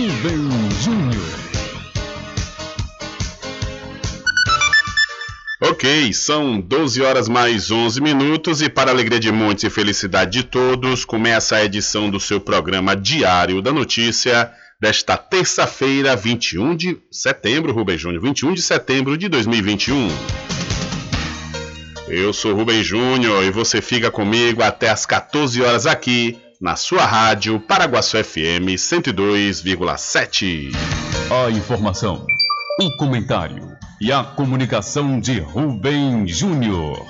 Rubem Júnior. Ok, são 12 horas mais 11 minutos e para alegria de muitos e felicidade de todos, começa a edição do seu programa Diário da Notícia desta terça-feira, 21 de setembro, Rubem Júnior, 21 de setembro de 2021. Eu sou Rubem Júnior e você fica comigo até às 14 horas aqui na sua rádio Paraguaçu FM 102,7. A informação, o comentário e a comunicação de Rubem Júnior.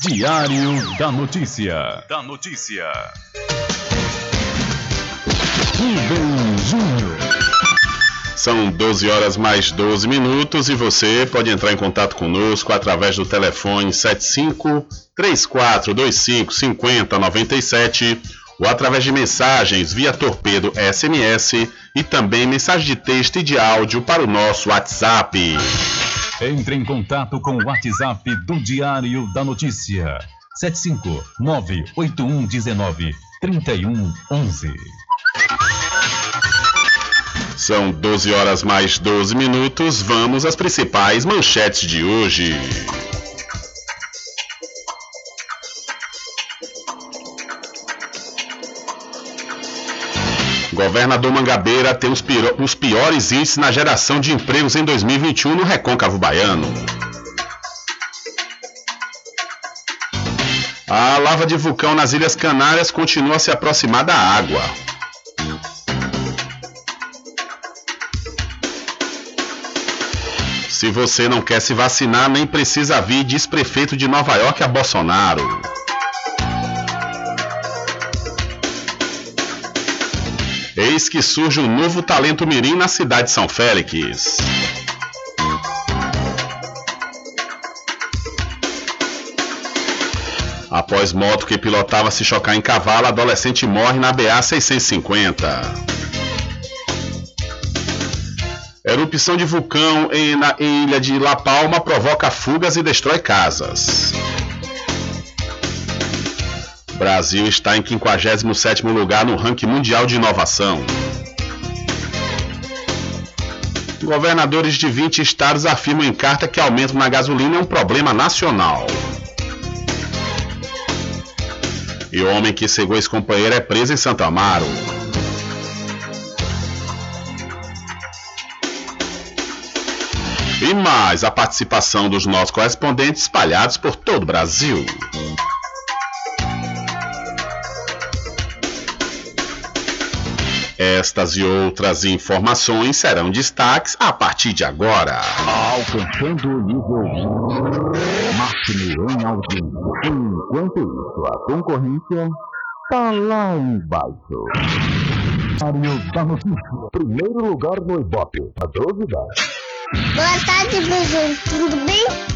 Diário da Notícia. Da Notícia. Rubem Júnior. São 12 horas mais 12 minutos e você pode entrar em contato conosco através do telefone 75 3425 5097 ou através de mensagens via torpedo SMS e também mensagem de texto e de áudio para o nosso WhatsApp. Entre em contato com o WhatsApp do Diário da Notícia. 759-8119-3111. São 12 horas mais 12 minutos. Vamos às principais manchetes de hoje. Governador Mangabeira tem os, os piores índices na geração de empregos em 2021 no Recôncavo Baiano. A lava de vulcão nas Ilhas Canárias continua a se aproximar da água. Se você não quer se vacinar, nem precisa vir, diz prefeito de Nova York a Bolsonaro. Eis que surge um novo talento mirim na cidade de São Félix. Após moto que pilotava se chocar em cavalo, adolescente morre na BA 650. Erupção de vulcão em, na ilha de La Palma provoca fugas e destrói casas. Brasil está em 57º lugar no ranking mundial de inovação. Governadores de 20 estados afirmam em carta que aumento na gasolina é um problema nacional. E homem que cegou ex-companheiro é preso em Santo Amaro. E mais a participação dos nossos correspondentes espalhados por todo o Brasil. Estas e outras informações serão destaques a partir de agora. Alcançando o nível máximo em audiência. Enquanto isso, a concorrência está lá embaixo. Diário da Notícia. Primeiro lugar no Ibope. A 12 Boa tarde, pessoal. Tudo bem?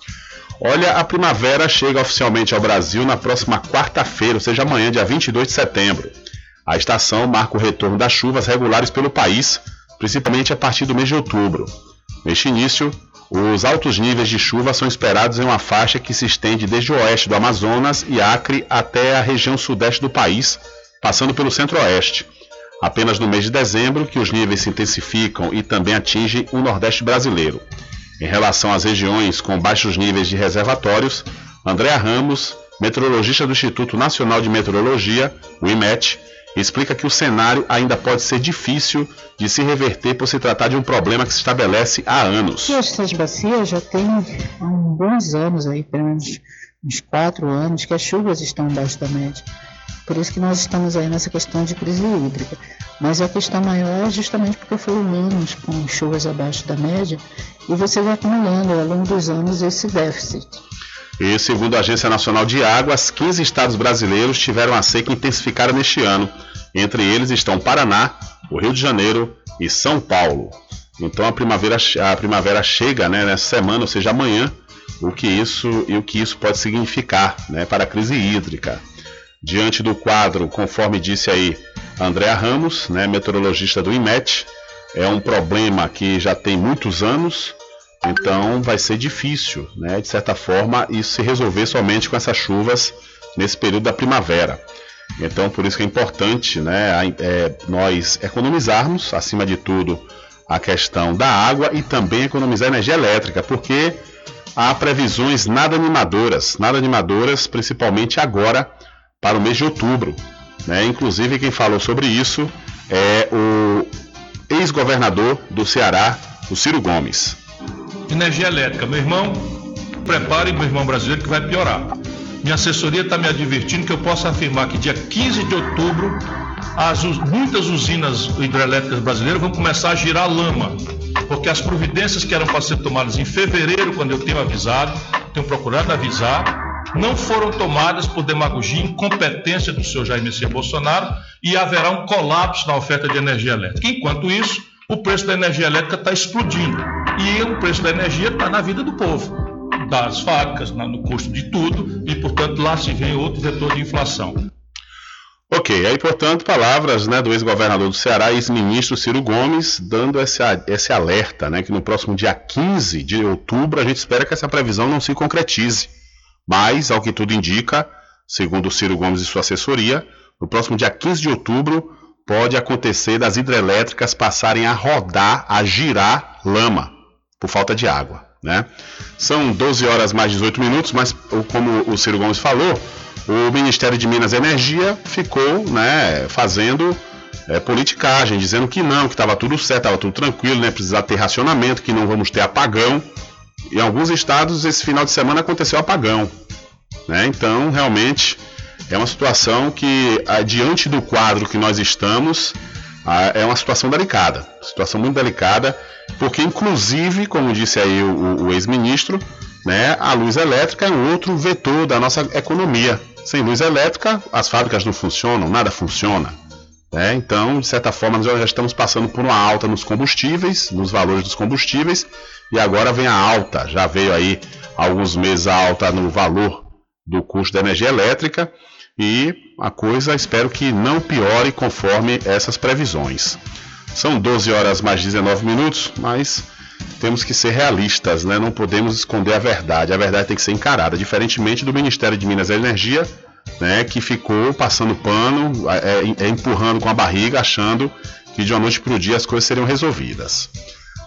Olha, a primavera chega oficialmente ao Brasil na próxima quarta-feira, ou seja, amanhã, dia 22 de setembro. A estação marca o retorno das chuvas regulares pelo país, principalmente a partir do mês de outubro. Neste início, os altos níveis de chuva são esperados em uma faixa que se estende desde o oeste do Amazonas e Acre até a região sudeste do país, passando pelo centro-oeste. Apenas no mês de dezembro que os níveis se intensificam e também atingem o nordeste brasileiro. Em relação às regiões com baixos níveis de reservatórios, Andréa Ramos, meteorologista do Instituto Nacional de Meteorologia, o IMET, explica que o cenário ainda pode ser difícil de se reverter por se tratar de um problema que se estabelece há anos. Essas bacias já tem há bons anos aí, pelo menos uns quatro anos, que as chuvas estão abaixo da média. Por isso que nós estamos aí nessa questão de crise hídrica. Mas a questão maior é justamente porque foram anos com chuvas abaixo da média e você vai acumulando ao longo dos anos esse déficit. E segundo a Agência Nacional de Águas, 15 estados brasileiros tiveram a seca intensificada neste ano. Entre eles estão Paraná, o Rio de Janeiro e São Paulo. Então a primavera, a primavera chega né, nessa semana, ou seja, amanhã, o que isso e o que isso pode significar né, para a crise hídrica. Diante do quadro, conforme disse aí Andréa Ramos, né, meteorologista do IMET, é um problema que já tem muitos anos, então vai ser difícil, né, de certa forma, isso se resolver somente com essas chuvas nesse período da primavera. Então, por isso que é importante né, é, nós economizarmos, acima de tudo, a questão da água e também economizar energia elétrica, porque há previsões nada animadoras, nada animadoras, principalmente agora para o mês de outubro. Né? Inclusive, quem falou sobre isso é o ex-governador do Ceará, o Ciro Gomes. Energia elétrica, meu irmão, prepare, meu irmão brasileiro, que vai piorar. Minha assessoria está me advertindo que eu posso afirmar que dia 15 de outubro as, muitas usinas hidrelétricas brasileiras vão começar a girar lama, porque as providências que eram para ser tomadas em fevereiro, quando eu tenho avisado, tenho procurado avisar, não foram tomadas por demagogia e incompetência do senhor Jair Messias Bolsonaro e haverá um colapso na oferta de energia elétrica. Enquanto isso, o preço da energia elétrica está explodindo e o preço da energia está na vida do povo das fábricas, no custo de tudo, e, portanto, lá se vê outro vetor de inflação. Ok, aí, portanto, palavras né, do ex-governador do Ceará, ex-ministro Ciro Gomes, dando esse, esse alerta, né, que no próximo dia 15 de outubro a gente espera que essa previsão não se concretize. Mas, ao que tudo indica, segundo Ciro Gomes e sua assessoria, no próximo dia 15 de outubro pode acontecer das hidrelétricas passarem a rodar, a girar lama, por falta de água. Né? São 12 horas mais 18 minutos, mas como o Ciro Gomes falou, o Ministério de Minas e Energia ficou né, fazendo é, politicagem, dizendo que não, que estava tudo certo, estava tudo tranquilo, né, precisar ter racionamento, que não vamos ter apagão. Em alguns estados, esse final de semana aconteceu apagão. Né? Então, realmente, é uma situação que, diante do quadro que nós estamos, é uma situação delicada. Situação muito delicada porque inclusive, como disse aí o, o ex-ministro, né, a luz elétrica é um outro vetor da nossa economia. Sem luz elétrica, as fábricas não funcionam, nada funciona. Né? Então, de certa forma, nós já estamos passando por uma alta nos combustíveis, nos valores dos combustíveis, e agora vem a alta. Já veio aí alguns meses a alta no valor do custo da energia elétrica, e a coisa espero que não piore conforme essas previsões. São 12 horas mais 19 minutos, mas temos que ser realistas, né? Não podemos esconder a verdade. A verdade tem que ser encarada, diferentemente do Ministério de Minas e Energia, né? Que ficou passando pano, é, é, empurrando com a barriga, achando que de uma noite para o dia as coisas seriam resolvidas.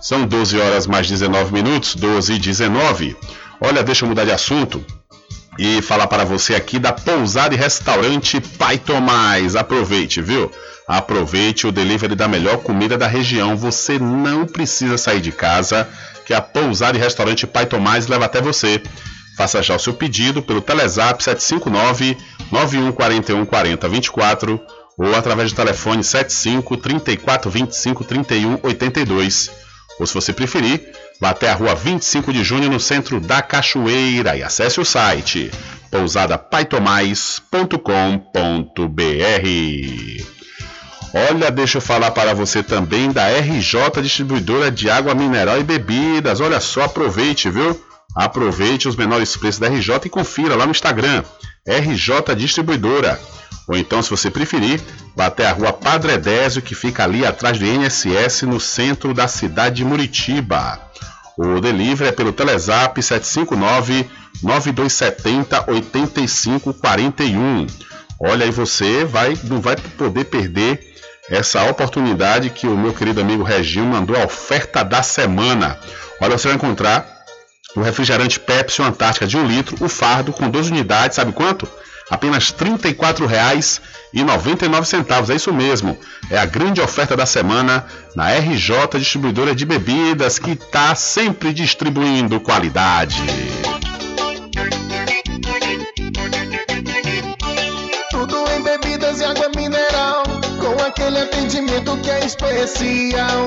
São 12 horas mais 19 minutos, 12 e 19. Olha, deixa eu mudar de assunto e falar para você aqui da pousada e restaurante Pai Tomás. Aproveite, viu? Aproveite o delivery da melhor comida da região. Você não precisa sair de casa, que a pousada e restaurante Pai Tomás leva até você. Faça já o seu pedido pelo Telezap 759 9141 4024 ou através do telefone 75 34 25 31 82. Ou se você preferir, vá até a rua 25 de junho no centro da Cachoeira e acesse o site pousadapaitomais.com.br. Olha, deixa eu falar para você também da RJ Distribuidora de Água Mineral e Bebidas. Olha só, aproveite, viu? Aproveite os menores preços da RJ e confira lá no Instagram, RJ Distribuidora. Ou então, se você preferir, vá até a rua Padre Désio, que fica ali atrás do INSS, no centro da cidade de Muritiba. O delivery é pelo Telezap 759 9270 8541. Olha aí, você vai, não vai poder perder essa oportunidade que o meu querido amigo Reginho mandou a oferta da semana. Olha, você vai encontrar o refrigerante Pepsi Antártica de 1 um litro, o fardo com 12 unidades, sabe quanto? Apenas R$ 34,99. É isso mesmo. É a grande oferta da semana na RJ Distribuidora de Bebidas, que está sempre distribuindo qualidade. Tudo em bebidas e água mineral com aquele atendimento que é especial.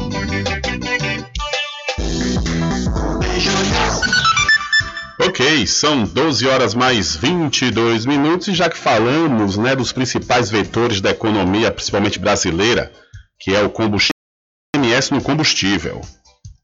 Ok, são 12 horas mais 22 minutos e já que falamos né, dos principais vetores da economia, principalmente brasileira, que é o combustível, ICMS no combustível.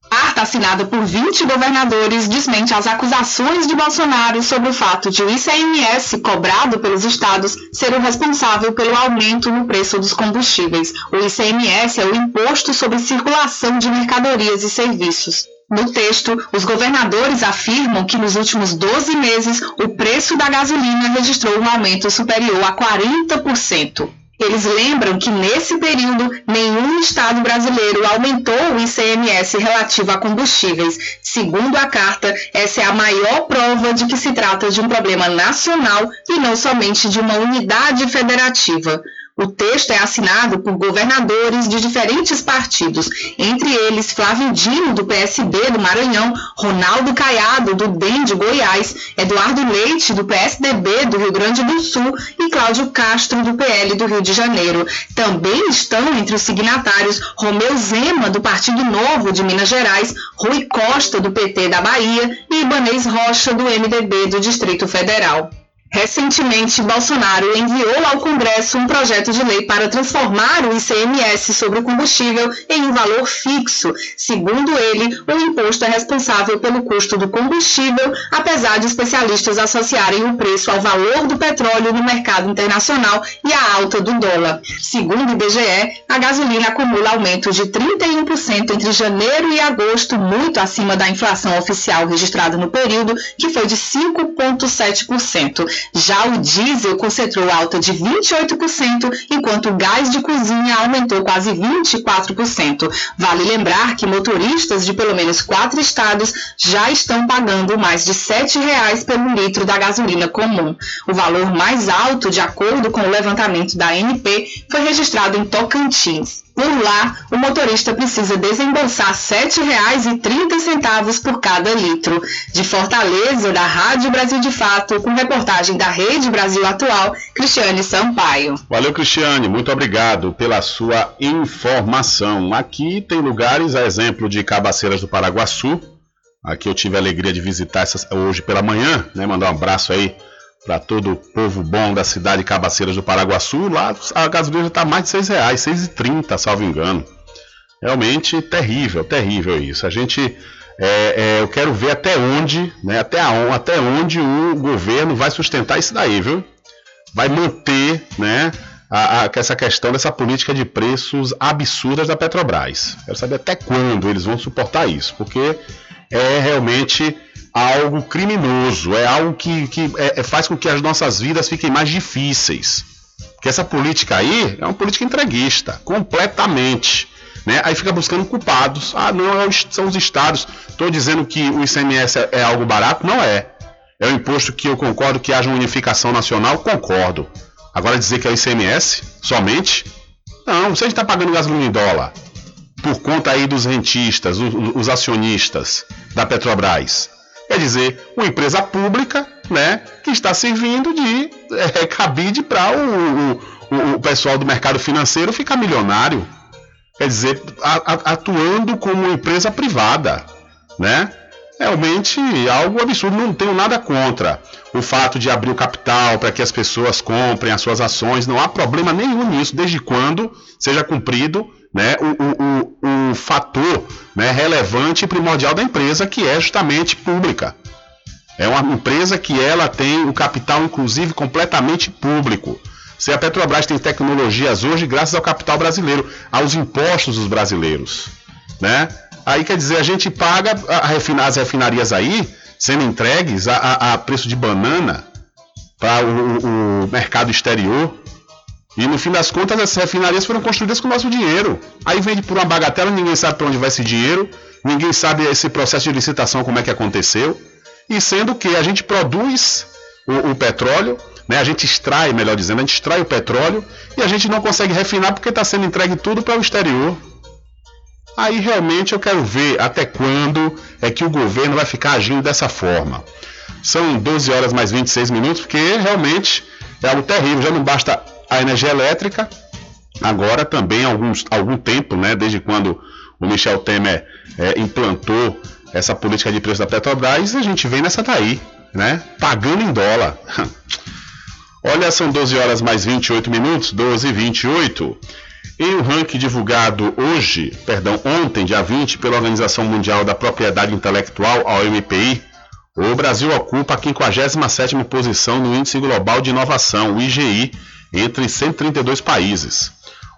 Carta assinada por 20 governadores desmente as acusações de Bolsonaro sobre o fato de o ICMS cobrado pelos estados ser o responsável pelo aumento no preço dos combustíveis. O ICMS é o Imposto sobre Circulação de Mercadorias e Serviços. No texto, os governadores afirmam que nos últimos 12 meses o preço da gasolina registrou um aumento superior a 40%. Eles lembram que nesse período nenhum estado brasileiro aumentou o ICMS relativo a combustíveis. Segundo a carta, essa é a maior prova de que se trata de um problema nacional e não somente de uma unidade federativa. O texto é assinado por governadores de diferentes partidos, entre eles Flávio Dino, do PSB do Maranhão, Ronaldo Caiado, do DEM de Goiás, Eduardo Leite, do PSDB do Rio Grande do Sul e Cláudio Castro, do PL do Rio de Janeiro. Também estão entre os signatários Romeu Zema, do Partido Novo de Minas Gerais, Rui Costa, do PT da Bahia e Ibanez Rocha, do MDB do Distrito Federal. Recentemente, Bolsonaro enviou ao Congresso um projeto de lei para transformar o ICMS sobre o combustível em um valor fixo. Segundo ele, o imposto é responsável pelo custo do combustível, apesar de especialistas associarem o preço ao valor do petróleo no mercado internacional e à alta do dólar. Segundo o IBGE, a gasolina acumula aumento de 31% entre janeiro e agosto, muito acima da inflação oficial registrada no período, que foi de 5,7%. Já o diesel concentrou alta de 28%, enquanto o gás de cozinha aumentou quase 24%. Vale lembrar que motoristas de pelo menos quatro estados já estão pagando mais de R$ 7,00 pelo litro da gasolina comum. O valor mais alto, de acordo com o levantamento da ANP, foi registrado em Tocantins. Por lá, o motorista precisa desembolsar R$ 7,30 por cada litro. De Fortaleza, da Rádio Brasil de Fato, com reportagem da Rede Brasil Atual, Cristiane Sampaio. Valeu, Cristiane, muito obrigado pela sua informação. Aqui tem lugares, a exemplo de Cabaceiras do Paraguaçu. Aqui eu tive a alegria de visitar essas, hoje pela manhã, né? Mandar um abraço aí para todo o povo bom da cidade de Cabaceiras do Paraguaçu. Lá a gasolina está mais de R$ 6,00, R$ 6,30, salvo engano. Realmente terrível, terrível isso. A gente, é, é, eu quero ver até onde, né, até, a, até onde o governo vai sustentar isso daí, viu? Vai manter, né, a, a, essa questão dessa política de preços absurdas da Petrobras. Quero saber até quando eles vão suportar isso, porque é realmente algo criminoso, é algo que, que é, faz com que as nossas vidas fiquem mais difíceis. Porque essa política aí é uma política entreguista, completamente. Né? Aí fica buscando culpados. Ah, não, é são os estados. Estou dizendo que o ICMS é, é algo barato? Não é. É um imposto que eu concordo que haja uma unificação nacional? Concordo. Agora dizer que é o ICMS somente? Não, você está pagando gasolina em dólar por conta aí dos rentistas, os, acionistas da Petrobras. Quer dizer, uma empresa pública né, que está servindo de é, cabide para o, o, o, pessoal do mercado financeiro ficar milionário. Quer dizer, atuando como empresa privada. Né? Realmente algo absurdo, não tenho nada contra o fato de abrir o capital para que as pessoas comprem as suas ações, não há problema nenhum nisso, desde quando seja cumprido né, o, o, o, fator né, relevante e primordial da empresa, que é justamente pública. É uma empresa que ela tem o capital, inclusive, completamente público. Se a Petrobras tem tecnologias hoje graças ao capital brasileiro, aos impostos dos brasileiros, né? Aí quer dizer, a gente paga a refinar, as refinarias aí sendo entregues a, a, a preço de banana para o, o mercado exterior. E no fim das contas, essas refinarias foram construídas com o nosso dinheiro. Aí vende por uma bagatela, ninguém sabe para onde vai esse dinheiro, ninguém sabe esse processo de licitação como é que aconteceu. E sendo que a gente produz o, o petróleo, né, a gente extrai, melhor dizendo, a gente extrai o petróleo e a gente não consegue refinar porque está sendo entregue tudo para o exterior. Aí realmente eu quero ver até quando é que o governo vai ficar agindo dessa forma. São 12 horas mais 26 minutos, porque realmente é algo terrível. Já não basta a energia elétrica, agora também há alguns, algum tempo, né, desde quando o Michel Temer é, implantou essa política de preço da Petrobras, a gente vem nessa daí, né, pagando em dólar. Olha, são 12 horas mais 28 minutos, 12 e 28. Em um ranking divulgado hoje, perdão, ontem, dia 20, pela Organização Mundial da Propriedade Intelectual, a OMPI, o Brasil ocupa a 57ª posição no Índice Global de Inovação, o IGI, entre 132 países.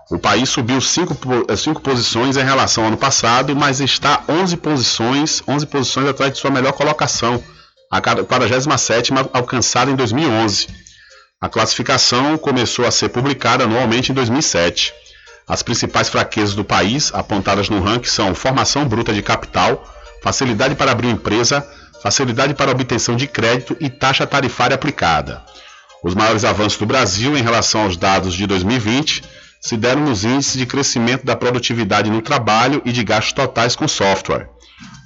O país subiu 5 cinco posições em relação ao ano passado, mas está 11 posições, 11 posições atrás de sua melhor colocação, a 47ª alcançada em 2011. A classificação começou a ser publicada anualmente em 2007. As principais fraquezas do país, apontadas no ranking, são formação bruta de capital, facilidade para abrir empresa, facilidade para obtenção de crédito e taxa tarifária aplicada. Os maiores avanços do Brasil em relação aos dados de 2020 se deram nos índices de crescimento da produtividade no trabalho e de gastos totais com software.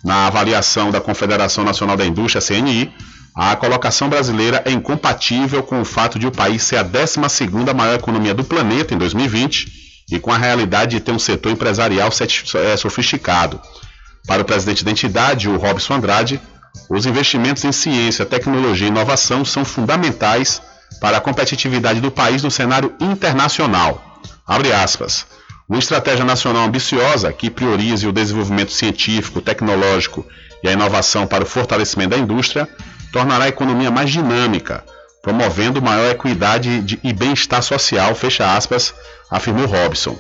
Na avaliação da Confederação Nacional da Indústria, CNI, a colocação brasileira é incompatível com o fato de o país ser a 12ª maior economia do planeta em 2020 e com a realidade de ter um setor empresarial é, sofisticado. Para o presidente da entidade, o Robson Andrade, os investimentos em ciência, tecnologia e inovação são fundamentais para a competitividade do país no cenário internacional. Abre aspas. Uma estratégia nacional ambiciosa que priorize o desenvolvimento científico, tecnológico e a inovação para o fortalecimento da indústria tornará a economia mais dinâmica, promovendo maior equidade e bem-estar social, fecha aspas, afirmou Robson.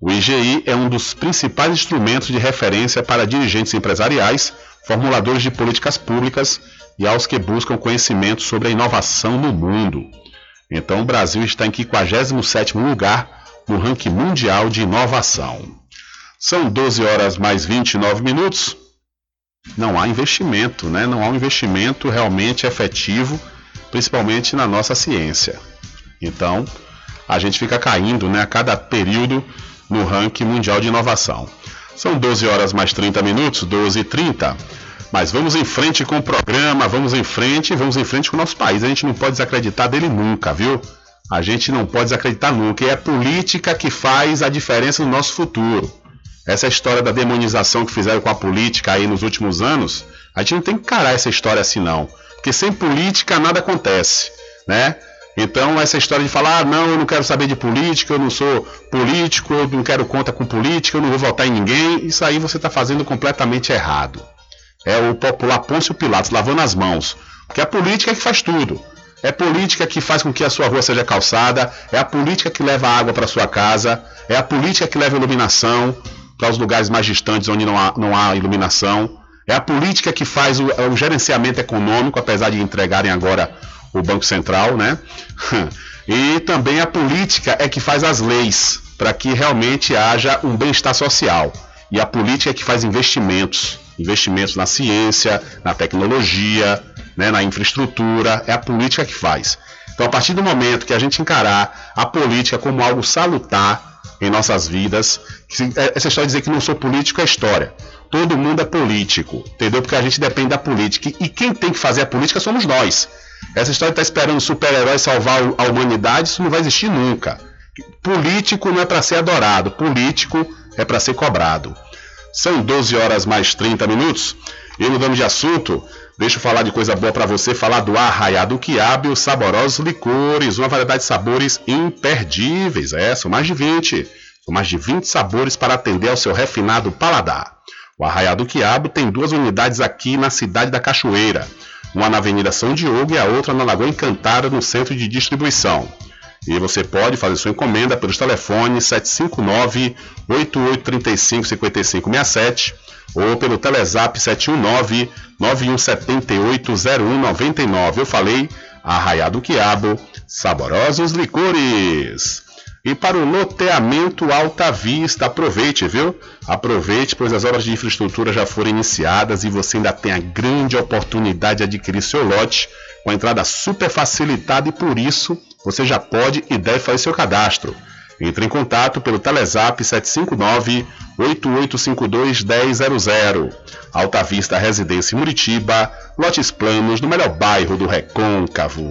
O IGI é um dos principais instrumentos de referência para dirigentes empresariais, formuladores de políticas públicas e aos que buscam conhecimento sobre a inovação no mundo. Então o Brasil está em 57º lugar no ranking mundial de inovação. São 12 horas mais 29 minutos. Não há investimento, né? Não há um investimento realmente efetivo principalmente na nossa ciência. Então, a gente fica caindo né, a cada período no ranking mundial de inovação. São 12 horas mais 30 minutos, 12 e 30. Mas vamos em frente com o programa, vamos em frente, vamos em frente com o nosso país. A gente não pode desacreditar dele nunca, viu? A gente não pode desacreditar nunca. E é a política que faz a diferença no nosso futuro. Essa história da demonização que fizeram com a política aí nos últimos anos, a gente não tem que encarar essa história assim, não. Porque sem política nada acontece, né? Então essa história de falar, ah, não, eu não quero saber de política, eu não sou político, eu não quero conta com política, eu não vou votar em ninguém, isso aí você está fazendo completamente errado. É o popular Pôncio Pilatos lavando as mãos, porque a política é que faz tudo. É política que faz com que a sua rua seja calçada, é a política que leva água para sua casa, é a política que leva iluminação para os lugares mais distantes onde não há, não há iluminação. É a política que faz o, o gerenciamento econômico, apesar de entregarem agora o Banco Central, né? E também a política é que faz as leis para que realmente haja um bem-estar social. E a política é que faz investimentos, investimentos na ciência, na tecnologia, né, na infraestrutura, é a política que faz. Então, a partir do momento que a gente encarar a política como algo salutar em nossas vidas, é, essa história de dizer que não sou político é história. Todo mundo é político, entendeu? Porque a gente depende da política. E quem tem que fazer a política somos nós. Essa história de estar tá esperando super-heróis salvar a humanidade, isso não vai existir nunca. Político não é para ser adorado, político é para ser cobrado. São 12 horas mais 30 minutos. E mudando de assunto, deixa eu falar de coisa boa para você, falar do Arraiado Quiabo e os saborosos licores, uma variedade de sabores imperdíveis. É, são mais de 20. São mais de 20 sabores para atender ao seu refinado paladar. O Arraial do Quiabo tem duas unidades aqui na cidade da Cachoeira, uma na Avenida São Diogo e a outra na Lagoa Encantada, no centro de distribuição. E você pode fazer sua encomenda pelos telefones 759 8835 5567 ou pelo Telezap 719 91780199. Eu falei Arraiado Quiabo, saborosos licores. E para o loteamento Alta Vista, aproveite, viu? Aproveite, pois as obras de infraestrutura já foram iniciadas e você ainda tem a grande oportunidade de adquirir seu lote com a entrada super facilitada e por isso você já pode e deve fazer seu cadastro. Entre em contato pelo Telezap 759 8852 1000. Alta Vista Residência Muritiba, lotes planos no melhor bairro do Recôncavo.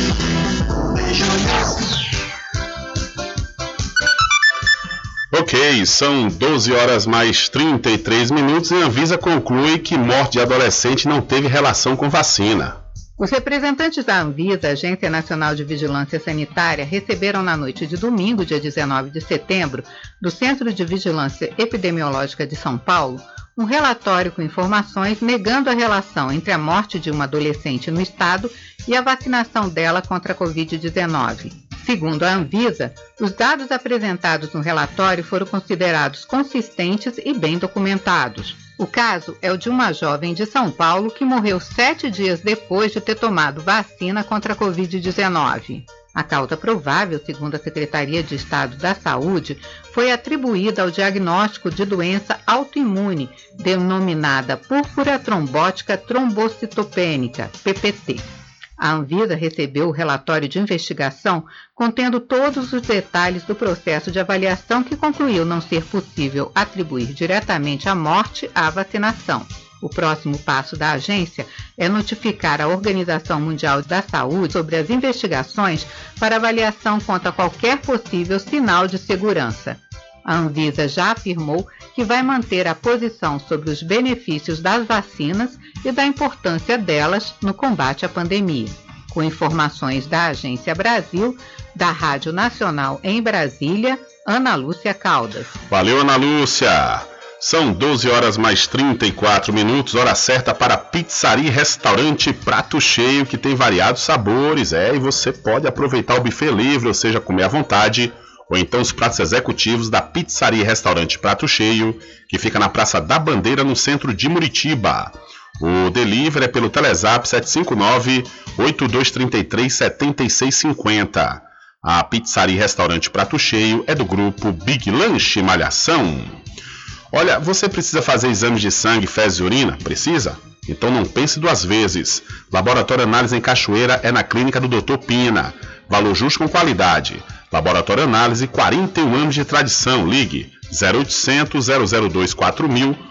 Ok, são 12 horas mais 33 minutos e a Anvisa conclui que morte de adolescente não teve relação com vacina. Os representantes da Anvisa, Agência Nacional de Vigilância Sanitária, receberam na noite de domingo, dia 19 de setembro, do Centro de Vigilância Epidemiológica de São Paulo, um relatório com informações negando a relação entre a morte de uma adolescente no estado e a vacinação dela contra a Covid-19. Segundo a Anvisa, os dados apresentados no relatório foram considerados consistentes e bem documentados. O caso é o de uma jovem de São Paulo que morreu sete dias depois de ter tomado vacina contra a Covid-19. A causa provável, segundo a Secretaria de Estado da Saúde, foi atribuída ao diagnóstico de doença autoimune, denominada púrpura trombótica trombocitopênica, PPT. A Anvisa recebeu o relatório de investigação contendo todos os detalhes do processo de avaliação que concluiu não ser possível atribuir diretamente a morte à vacinação. O próximo passo da agência é notificar a Organização Mundial da Saúde sobre as investigações para avaliação contra qualquer possível sinal de segurança. A Anvisa já afirmou que vai manter a posição sobre os benefícios das vacinas e da importância delas no combate à pandemia. Com informações da Agência Brasil, da Rádio Nacional em Brasília, Ana Lúcia Caldas. Valeu, Ana Lúcia! São 12 horas mais 34 minutos, hora certa para Pizzaria Restaurante Prato Cheio, que tem variados sabores, é, e você pode aproveitar o buffet livre, ou seja, comer à vontade, ou então os pratos executivos da Pizzaria Restaurante Prato Cheio, que fica na Praça da Bandeira, no centro de Muritiba. O delivery é pelo Telezap 759-8233-7650. A Pizzaria Restaurante Prato Cheio é do grupo Big Lanche Malhação. Olha, você precisa fazer exames de sangue, fezes e urina? Precisa? Então não pense duas vezes. Laboratório Análise em Cachoeira é na clínica do Dr. Pina. Valor justo com qualidade. Laboratório Análise, 41 anos de tradição. Ligue 0800 002 4000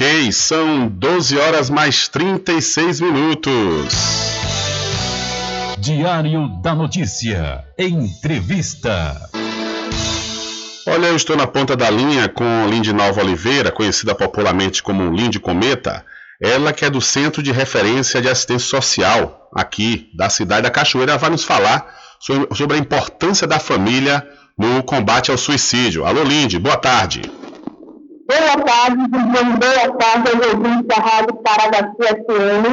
Ok, são 12 horas mais 36 minutos. Diário da Notícia. Entrevista. Olha, eu estou na ponta da linha com Lindinalva Oliveira, conhecida popularmente como Lindy Cometa. Ela que é do Centro de Referência de Assistência Social aqui da cidade da Cachoeira, vai nos falar sobre, a importância da família no combate ao suicídio. Alô, Lindy, boa tarde. Boa tarde, boa tarde aos ouvintes da Rádio Paragaçu FM.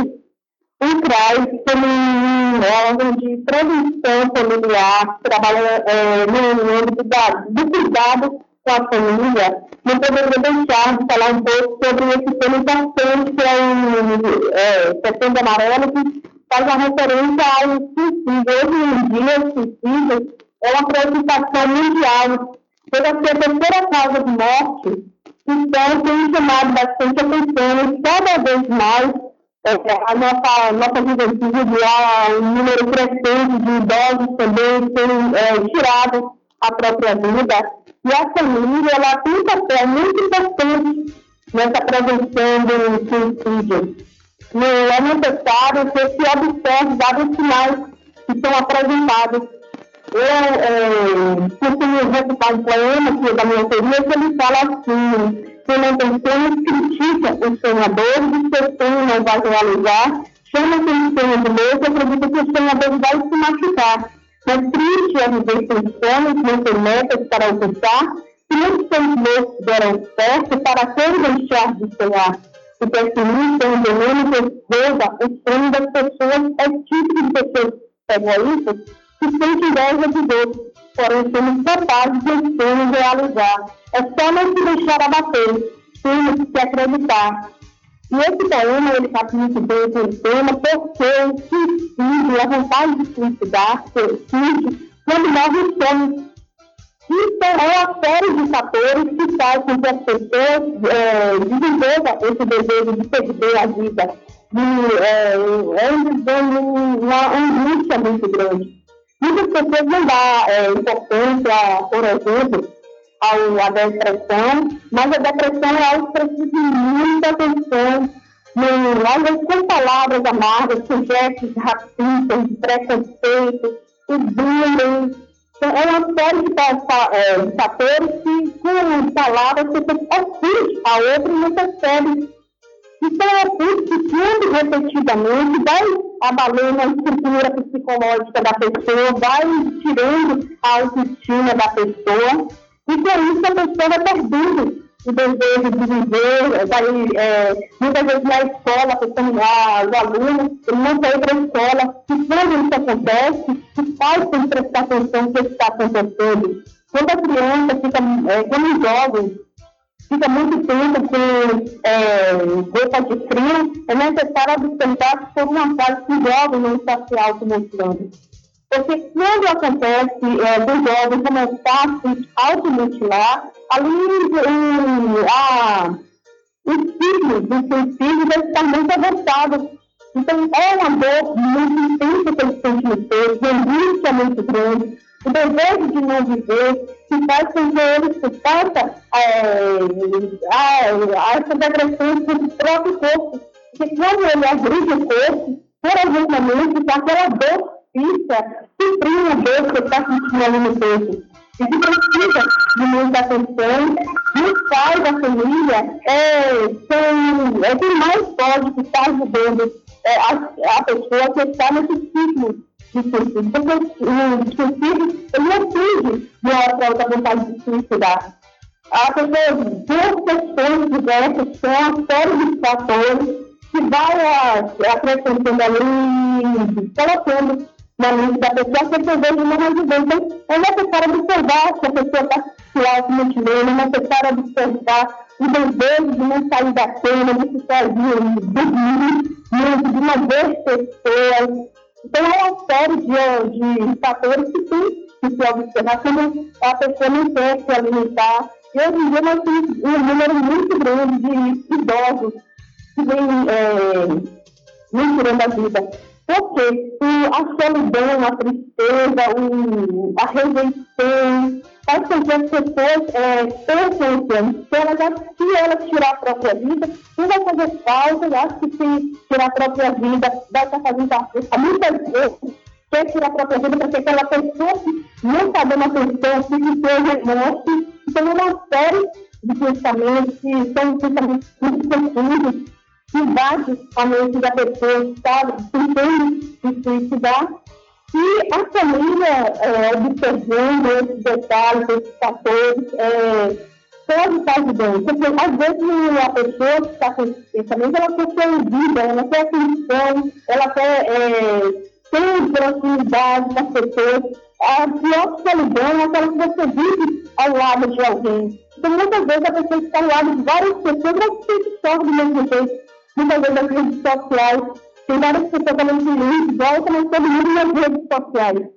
O CRAS, como um órgão de prevenção familiar, trabalha é, no âmbito do cuidado com a família, não poderia deixar de falar um pouco sobre esse tema importante que é o é, Setembro Amarelo, que faz uma referência ao suicídio. Hoje em dia, o suicídio é uma preocupação mundial. Chega a ser a terceira causa de morte, então tem chamado bastante atenção cada vez mais é, a nossa, nossa juventude, há um número crescente de idosos também têm é, tirado a própria vida. E a família ela tem um papel muito importante nessa prevenção do suicídio. Não é necessário que se observe vários sinais que são apresentados. Eu é, costumo recitar um poema que é da minha teoria que ele fala assim, que não tem sonhos, critica os sonhadores e seu sonho não vai realizar, chama quem sonha de louco e acredita que o sonhador vai se machucar. Mas triste é viver sem sonhos, não ter metas para alcançar, se muitos sonhos loucos deram certo, para quem deixar de sonhar? O pessimista é um veneno que exploda o sonho das pessoas, é típico de pessoas egoístas que sentem inveja de Deus, porém somos capazes de um sonho realizar. É só não se deixar abater, temos que acreditar. E esse poema, ele está muito bem com o tema, porque o suicídio, a vontade de suicidar, suicídio, quando morre o sonho. Isso é uma série de fatores que faz com que as pessoas é, desenvolvam esse desejo de perder a vida. E, é, é uma angústia muito grande. Muitas pessoas não dão é, importância, por exemplo, ao, à depressão, mas a depressão é algo que precisa de muita atenção, no, às vezes com palavras amargas, gestos racistas, de preconceito, o bullying. Então, é uma série de, é, de fatores que, com palavras, você ofende a outra e não percebe. Então, é por que, quando repetidamente, vai abalando a estrutura psicológica da pessoa, vai tirando a autoestima da pessoa e com isso a pessoa vai perdendo o desejo de viver, daí, é, muitas vezes na escola, a pessoa, os alunos, ele não ir para a escola. E quando isso acontece, os pais têm que prestar atenção no que está acontecendo. Quando a criança fica, é, quando os jovens fica muito tempo com é, roupa de frio, é necessário observar se por uma fase que o jovem não está se automotivando. Porque quando acontece é, do jovem começar a se automutilar, ali o, a, o ciclo do suicídio deve estar muito avançado. Então, é uma dor muito intensa que eles sentem no peito, uma angústia muito grande, o desejo de não viver, que faz com que eles possam é, a, essas agressões do próprio corpo. Porque quando ele agride o corpo, provavelmente, aquela dor fica suprindo a dor que está sentindo ali no peito. E que precisa de muita atenção, e os pais da família é, são, é quem mais pode estar ajudando é, a, a pessoa que está nesse ciclo Porque o suicídio ele não surge de uma para outra vontade de suicidar. A pessoa, duas questões diversas, são uma série de fatores que vai acrescentando ali, colocando na mente da pessoa que a pessoa não resolver. Então, é necessário observar se a pessoa está se automutilando, é necessário observar o desejo de não sair da cama, de ficar sozinho, dormir, de não ver pessoas. Então, é uma série de, de fatores que tem que se observar quando a pessoa não quer se alimentar. E hoje em dia nós temos um número muito grande de idosos que vêm é, não tirando a vida. Porque a solidão, a tristeza, o, a rejeição, faz com que as pessoas é, pensem que elas, se elas tirar a própria vida, não vai fazer falta, acho que se tirar a própria vida vai estar fazendo a muitas vezes quer tirar a própria vida porque aquela pessoa que não está dando atenção, que se remorso, é uma série de pensamentos que são pensamentos muito profundos, que bate a mente da pessoa está tentando se suicidar. E a família, é, observando esses detalhes, esses fatores, é, pode estar ajudando. Porque, às vezes, a pessoa que está com esse pensamento, ela quer ser vida, ela quer atenção, ela quer é, ter proximidade com as pessoas. A pior solidão é aquela que você vive ao lado de alguém. Então, muitas vezes, a pessoa está ao lado de várias pessoas, mas se sofre do mesmo jeito. Muitas vezes, as redes sociais, tem várias pessoas também que link, igual também todo mundo nas redes sociais.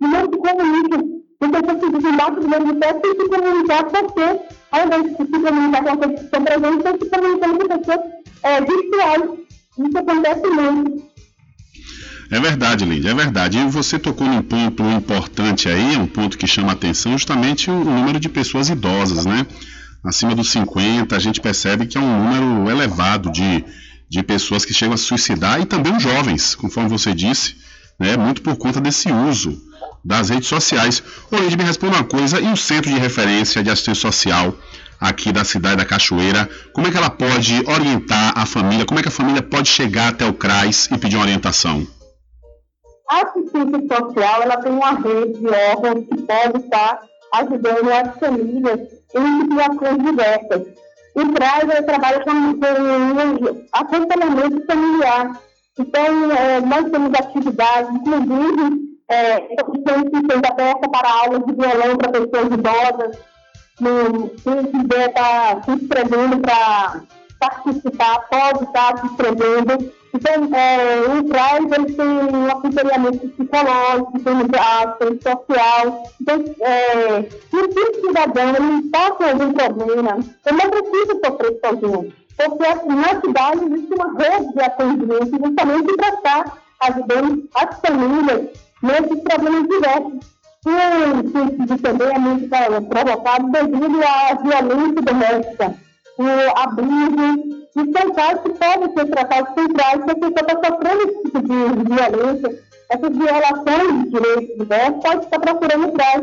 E não se comunicam. Então, você desembarca do mesmo pé tem se comunicar com você, ao invés de se comunicar com a pessoa presente, tem se comunicando com pessoas é, virtuais. Isso acontece muito. É verdade, Lídia, é verdade. E você tocou num ponto importante aí, um ponto que chama a atenção, justamente o número de pessoas idosas, né? Acima dos 50, a gente percebe que é um número elevado de, de pessoas que chegam a se suicidar e também os jovens, conforme você disse, né? Muito por conta desse uso das redes sociais. Ô, Lídia, me responda uma coisa, e o Centro de Referência de Assistência Social aqui da cidade da Cachoeira, como é que ela pode orientar a família, como é que a família pode chegar até o CRAS e pedir uma orientação? A assistência social ela tem uma rede de órgãos que pode estar ajudando as famílias em situações diversas. O CRAS trabalha com, com acompanhamento familiar. Então, é, nós temos atividades, inclusive, é, fez aberta para aulas de violão para pessoas idosas. No, quem quiser estar tá se inscrevendo para participar, pode estar tá se inscrevendo. Então, é, o CRAS ele tem um acompanhamento psicológico, tem assistência social. Então, é, se o cidadão ele está com algum problema, ele não precisa sofrer sozinho. Porque na cidade existe uma rede de atendimento justamente para estar ajudando as famílias nesses problemas diversos. O suicídio também é muito provocado devido à violência doméstica, o abuso, e são casos que podem ser tratados centrais se a pessoa está sofrendo esse tipo de violência, essas violações de direitos diversos, pode estar procurando atrás.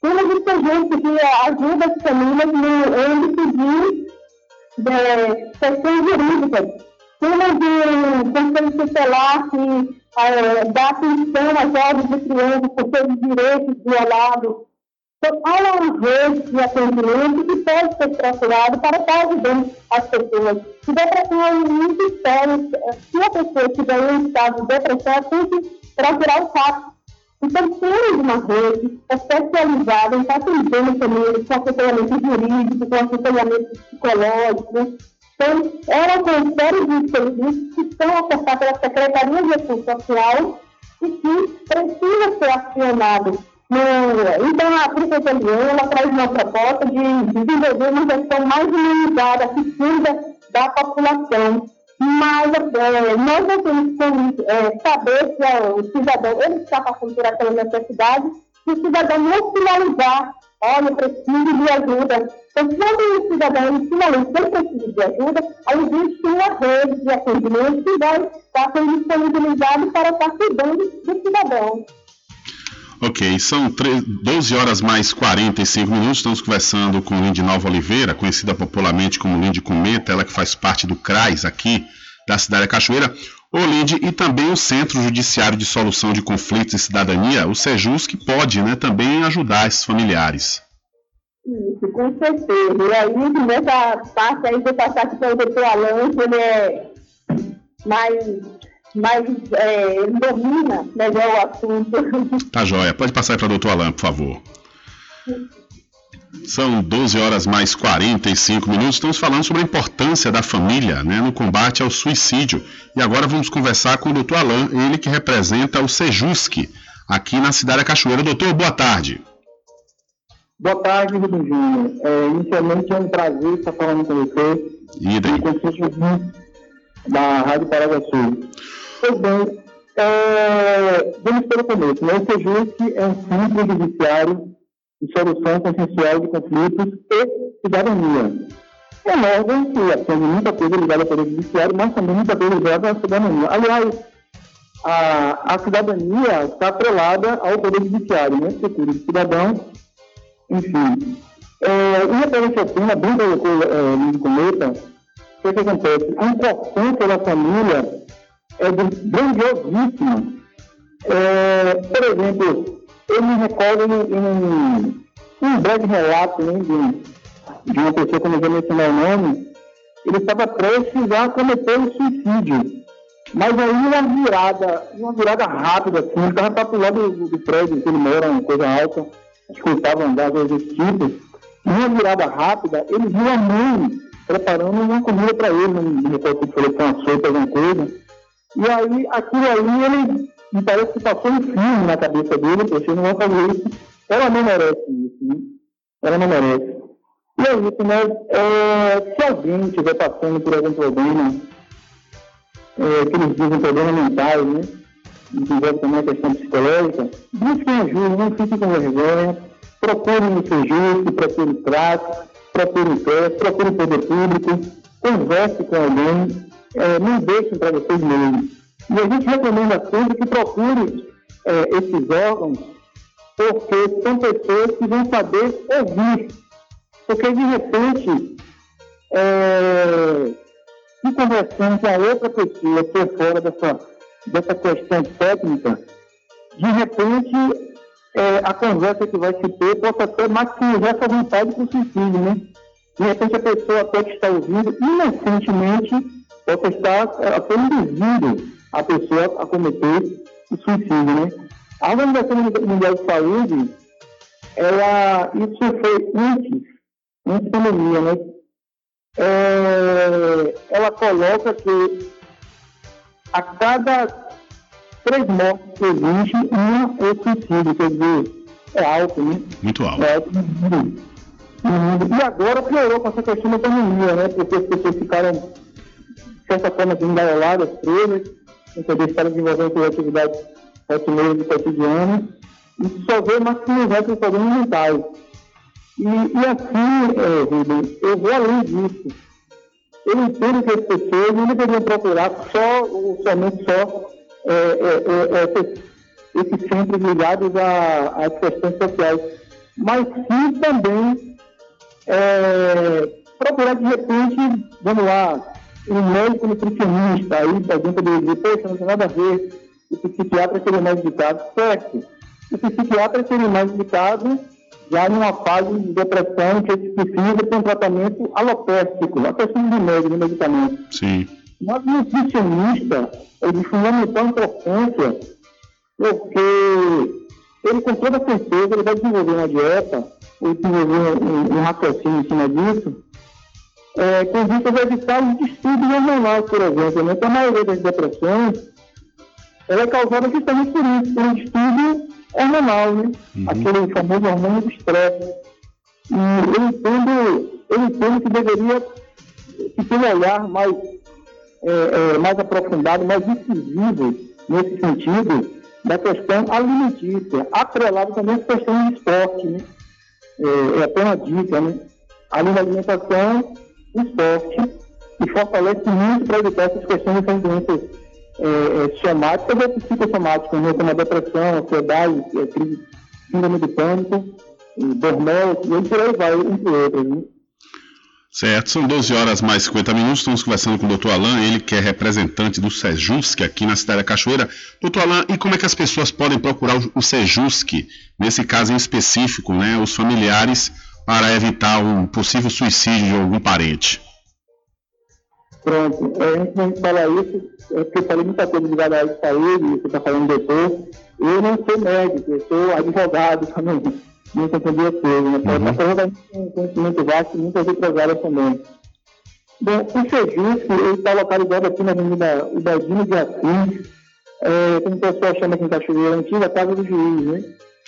Temos gente que ajuda as famílias no âmbito de, de questões jurídicas. Temos um conselho tutelar que é, dá atenção a jovens e crianças por seus direitos violados. Então, há uma rede de atendimento que pode ser procurado para estar ajudando as pessoas. Se depressão é muito sério, se a pessoa tiver em estado de depressão, tem que procurar o fato. Então, temos uma rede especializada em estar atendendo famílias com acompanhamento jurídico, com acompanhamento psicológico, então, ela série de serviços que são ofertados pela Secretaria de Ação Social e que precisam ser acionados. Então, a professora Liana traz uma proposta de desenvolver uma gestão mais humanizada, que cuida da população. Mas é, nós não temos como é, saber se é, o cidadão ele está passando por aquela necessidade, se o cidadão não finalizar olha, eu preciso de ajuda. Então, quando o cidadão finalmente tem preciso de ajuda, aí existe uma rede de atendimento que vai estar sendo disponibilizado para estar cuidando do cidadão. Ok, são 12 horas mais 45 minutos. Estamos conversando com Lindy Nova Oliveira, conhecida popularmente como Lindy Cometa, ela que faz parte do CRAS aqui da cidade da Cachoeira. Olinde e também o Centro Judiciário de Solução de Conflitos e Cidadania, o SEJUS, que pode né, também ajudar esses familiares. Isso, com certeza. E aí, nessa parte aí, vou passar aqui para o doutor Alan, ele é mais, mais é, domina melhor o assunto. Tá joia. Pode passar para o doutor Alan, por favor. São 12 horas mais 45 minutos. Estamos falando sobre a importância da família né, no combate ao suicídio. E agora vamos conversar com o doutor Alain, ele que representa o Sejusc, aqui na cidade da Cachoeira. Doutor, boa tarde. Boa tarde, Júnior. É, inicialmente é um prazer estar falando com você. E daí? da Rádio Paraguaçu. Pois bem, é, vamos pelo começo. Né? O Sejusc é um centro judiciário de solução consensual de conflitos e cidadania. É um órgão que atende muita coisa ligada ao Poder Judiciário, mas também muita coisa ligada à cidadania. Aliás, a, a cidadania está atrelada ao Poder Judiciário, né? Procura de cidadão, enfim. É, e a policetina, bem colocou é, no cometa, o que, que acontece? A importância da família é grandiosíssima. É, por exemplo, eu me recordo em, um breve relato né, de, de uma pessoa que não vou mencionar o nome, ele estava prestes a cometer um suicídio. Mas aí uma virada, uma virada rápida, assim, ele estava para pular do, do, prédio que ele mora, uma coisa alta, ele estava andando desse tipo. Uma virada rápida, ele viu a mãe preparando uma comida para ele, não me recordo se falou com alguma coisa. E aí, aquilo ali, ele me parece que passou um filme na cabeça dele, porque eu não vou fazer isso. Ela não merece isso, né? Ela não merece. E é isso, né? É, se alguém estiver passando por algum problema, é, que eles dizem problema mental, né? Envolve também a questão psicológica, busquem ajuda, não fiquem com vergonha, procurem no seu justo, procurem trato, procurem teste, procurem poder público, converse com alguém, é, não deixem para vocês mesmos. E a gente recomenda sempre que procure é, esses órgãos, porque são pessoas que vão saber ouvir. Porque, de repente, é, se conversando com a outra pessoa por fora dessa, dessa questão técnica, de repente, é, a conversa que vai se ter possa até maximizar essa vontade para o suicídio, né? De repente, a pessoa pode estar ouvindo inocentemente possa estar até induzindo a pessoa a cometer o suicídio, né? A Organização Mundial de Saúde, ela, isso foi antes, antes da pandemia, né? É, ela coloca que a cada três mortes que existe, uma é suicídio, quer dizer, é alto, né? Muito alto. É alto E agora piorou com essa questão da pandemia, né? Porque as pessoas ficaram certa forma, engaioladas, presas, poder estar desenvolvendo suas atividades rotineiras e cotidianas, e só ver maximizar seus problemas mentais. E, e assim, é, eu vou além disso. Eu entendo que as pessoas não deveriam procurar só, somente só, é, é, é, esses, esses centros ligados às questões sociais, mas sim também é, procurar de repente, vamos lá, um médico nutricionista aí da gente dizer, poxa, não tem nada a ver, o psiquiatra seria mais indicado, certo? O psiquiatra seria mais indicado já numa fase de depressão que precisa de um tratamento alopécico, a questão de médico, de medicamento. Sim. Mas o nutricionista é de fundamental importância, porque ele com toda certeza ele vai desenvolver uma dieta, ou desenvolver um, um raciocínio em cima disso, é, com vistas a evitar os distúrbios hormonais, por exemplo. Né? Então, a maioria das depressões ela é causada justamente por isso, por um distúrbio hormonal, né? Uhum. aquele famoso hormônio do estresse. E eu entendo, eu entendo que deveria ter um olhar mais, é, é, mais aprofundado, mais incisivo nesse sentido da questão alimentícia, atrelado também à questão do esporte. Né? É, é até uma dica, né? Da alimentação, esporte e fortalece muito para evitar essas questões dessas doenças é, é, somáticas ou psicossomáticas, né, como a depressão, ansiedade, a crise, síndrome do pânico, burnout, e por aí vai, entre outras. Né? Certo, são 12 horas mais 50 minutos. Estamos conversando com o Dr. Alain, ele que é representante do Sejusc aqui na cidade da Cachoeira. Doutor Alain, e como é que as pessoas podem procurar o Sejusc, nesse caso em específico, né, os familiares para evitar um possível suicídio de algum parente? Pronto, é, antes de a gente falar isso, é porque eu falei muita coisa ligada à de saúde, você está falando doutor, eu não sou médico, eu sou advogado também, não entendi as coisas, né? Uhum. Então, um conhecimento vasto muitas outras áreas também. Bom, o ele está localizado aqui na Avenida Ubaldino de Assis, é, como o pessoal chama aqui em Cachoeira, antiga Casa do Juiz, né?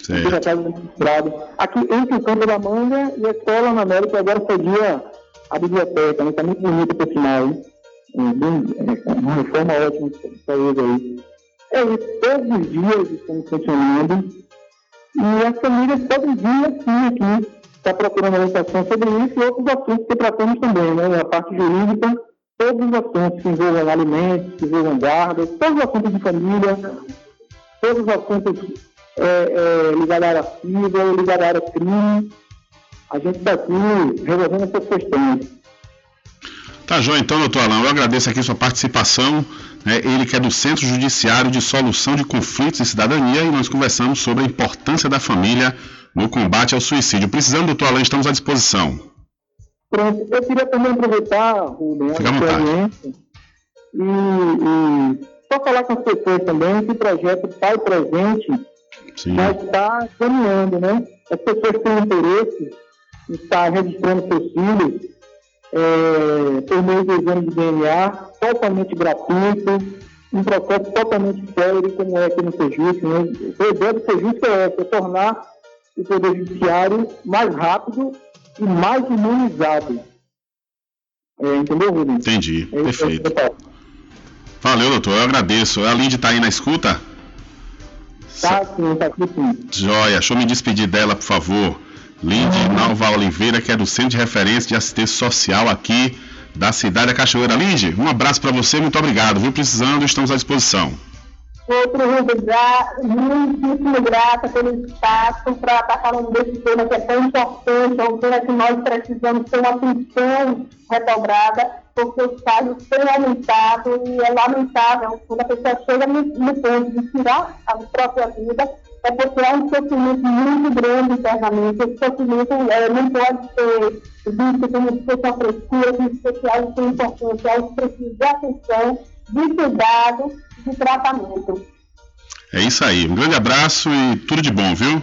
Magistrado. Aqui entre o Campo da Manga e a Escola na América, agora cedia a biblioteca, né? Está muito bonita por sinal, hein? É, é, uma reforma ótima que saiu aí. É isso, todos os dias estamos funcionando e as famílias podem vir assim aqui, está procurando orientação sobre isso e outros assuntos que tratamos também, né? A parte jurídica, todos os assuntos que envolvam alimentos, que envolvam guardas, todos os assuntos de família, todos os assuntos é, é, ligados à civil, ligados à crime, a gente está aqui resolvendo essas questões. Tá, João, então, doutor Alain, eu agradeço aqui sua participação. Né, ele que é do Centro Judiciário de Solução de Conflitos e Cidadania, e nós conversamos sobre a importância da família no combate ao suicídio. Precisando, doutor Alain, estamos à disposição. Pronto, eu queria também aproveitar, Rubem, a experiência e, e só falar com as pessoas também que o projeto Pai Presente Sim. já está caminhando, né? As pessoas têm interesse em estar registrando seus filhos é, por meio do exame de DNA, totalmente gratuito, um processo totalmente sério, como é aqui no Sejus. Né? O ideia do Sejus é essa, é tornar o Poder Judiciário mais rápido e mais imunizado. É, entendeu, Rubens? Entendi, é perfeito. Valeu, doutor, eu agradeço. A Lindy está aí na escuta? Tá sim, tá aqui sim. Joia, deixa eu me despedir dela, por favor. Uhum. Nalva Oliveira, que é do Centro de Referência de Assistência Social aqui da cidade da Cachoeira. Lindy, um abraço para você, muito obrigado. Viu precisando, estamos à disposição. Outro muitíssimo grata pelo espaço para estar falando desse tema que é tão importante, é um tema que nós precisamos ter uma atenção redobrada, porque os casos têm aumentado e é lamentável quando a pessoa chega no, no ponto de tirar a própria vida, é porque há um sofrimento muito grande internamente. Esse sofrimento é, não pode ser visto como se fosse uma frescura, como algo tão importante, algo que precisa de atenção, de cuidado de tratamento. É isso aí. Um grande abraço e tudo de bom, viu?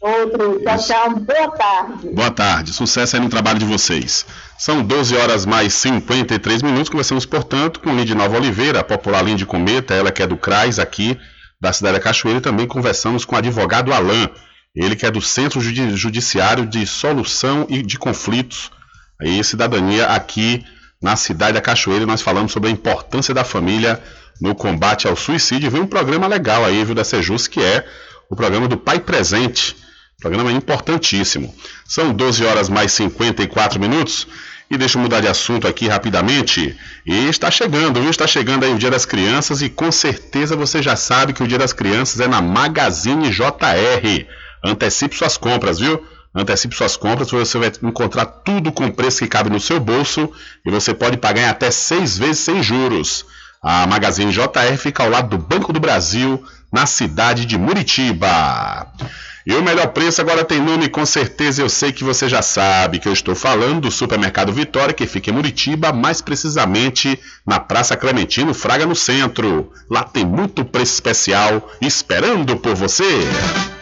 Outro. Tchau, tchau. Boa tarde. Boa tarde. Sucesso aí no trabalho de vocês. São 12 horas mais 53 minutos. Começamos, portanto, com Lindy Nova Oliveira, a popular Lindy Cometa, ela que é do CRAS aqui da cidade da Cachoeira. E também conversamos com o advogado Alain, ele que é do Centro Judiciário de Solução e de Conflitos e Cidadania aqui na cidade da Cachoeira. Nós falamos sobre a importância da família no combate ao suicídio. Vem um programa legal aí, viu, da Sejus, que é o programa do Pai Presente. Programa importantíssimo. São 12 horas mais 54 minutos. E deixa eu mudar de assunto aqui rapidamente. E está chegando, viu? Está chegando aí o Dia das Crianças e com certeza você já sabe que o Dia das Crianças é na Magazine JR. Antecipe suas compras, viu? Antecipe suas compras, você vai encontrar tudo com preço que cabe no seu bolso e você pode pagar em até seis vezes sem juros. A Magazine JR fica ao lado do Banco do Brasil, na cidade de Muritiba. E o melhor preço agora tem nome, com certeza eu sei que você já sabe que eu estou falando do Supermercado Vitória, que fica em Muritiba, mais precisamente na Praça Clementino Fraga, no centro. Lá tem muito preço especial esperando por você. A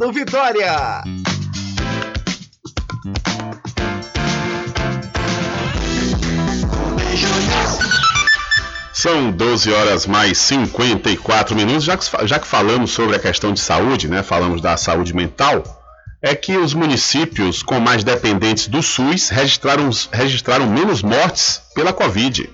Mercado Vitória. São 12 horas mais 54 minutos. Já que, já que falamos sobre a questão de saúde, né? Falamos da saúde mental. É que os municípios com mais dependentes do SUS registraram, registraram menos mortes pela Covid.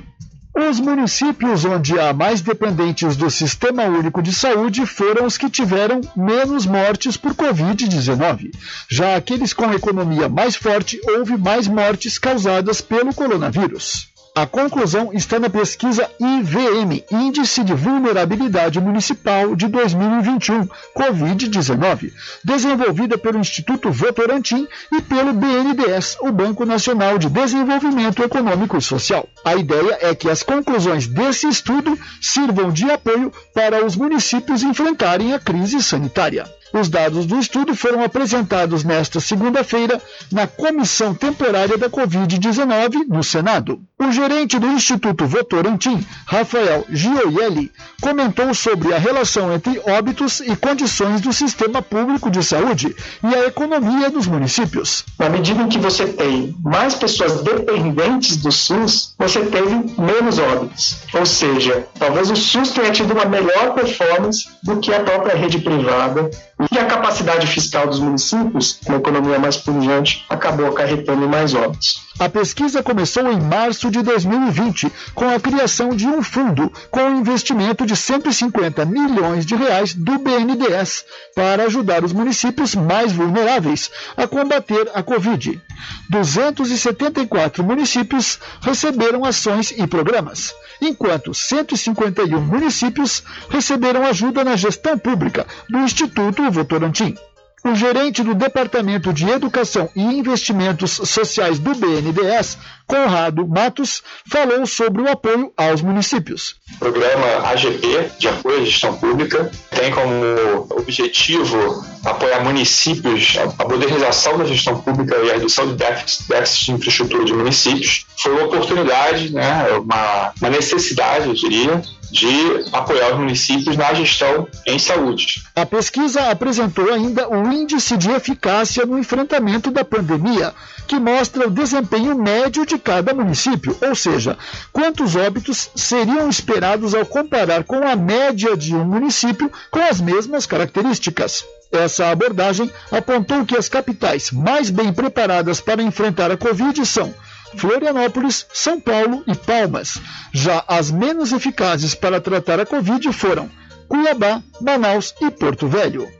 Os municípios onde há mais dependentes do Sistema Único de Saúde foram os que tiveram menos mortes por Covid-19. Já aqueles com economia mais forte, houve mais mortes causadas pelo coronavírus. A conclusão está na pesquisa IVM, Índice de Vulnerabilidade Municipal de 2021, Covid-19, desenvolvida pelo Instituto Votorantim e pelo BNDES, o Banco Nacional de Desenvolvimento Econômico e Social. A ideia é que as conclusões desse estudo sirvam de apoio para os municípios enfrentarem a crise sanitária. Os dados do estudo foram apresentados nesta segunda-feira na Comissão Temporária da Covid-19 no Senado. O gerente do Instituto Votorantim, Rafael Gioielli, comentou sobre a relação entre óbitos e condições do sistema público de saúde e a economia dos municípios. Na medida em que você tem mais pessoas dependentes do SUS, você teve menos óbitos. Ou seja, talvez o SUS tenha tido uma melhor performance do que a própria rede privada E a capacidade fiscal dos municípios, uma economia mais pungente, acabou acarretando mais óbitos. A pesquisa começou em março de 2020, com a criação de um fundo com um investimento de 150 milhões de reais do BNDES para ajudar os municípios mais vulneráveis a combater a Covid. 274 municípios receberam ações e programas, enquanto 151 municípios receberam ajuda na gestão pública do Instituto Votorantim. O gerente do Departamento de Educação e Investimentos Sociais do BNDES, Conrado Matos, falou sobre o apoio aos municípios. O programa AGP, de apoio à gestão pública, tem como objetivo apoiar municípios, a modernização da gestão pública e a redução de déficit, déficit de infraestrutura de municípios. Foi uma oportunidade, né, uma, uma necessidade, eu diria, de apoiar os municípios na gestão em saúde. A pesquisa apresentou ainda o índice de eficácia no enfrentamento da pandemia, que mostra o desempenho médio de cada município, ou seja, quantos óbitos seriam esperados ao comparar com a média de um município com as mesmas características. Essa abordagem apontou que as capitais mais bem preparadas para enfrentar a Covid são Florianópolis, São Paulo e Palmas. Já as menos eficazes para tratar a Covid foram Cuiabá, Manaus e Porto Velho.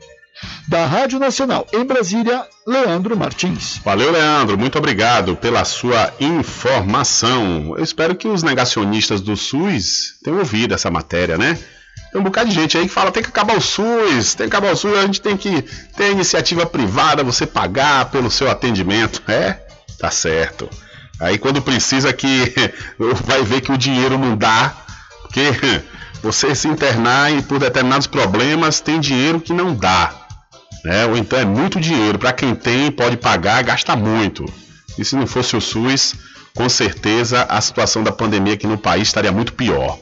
Da Rádio Nacional em Brasília, Leandro Martins. Valeu, Leandro. Muito obrigado pela sua informação. Eu espero que os negacionistas do SUS tenham ouvido essa matéria, né? Tem um bocado de gente aí que fala tem que acabar o SUS, tem que acabar o SUS, a gente tem que ter iniciativa privada, você pagar pelo seu atendimento. É? Tá certo. Aí quando precisa que vai ver que o dinheiro não dá, porque você se internar e por determinados problemas tem dinheiro que não dá. Né? Ou então é muito dinheiro. Para quem tem, pode pagar, gasta muito. E se não fosse o SUS, com certeza a situação da pandemia aqui no país estaria muito pior.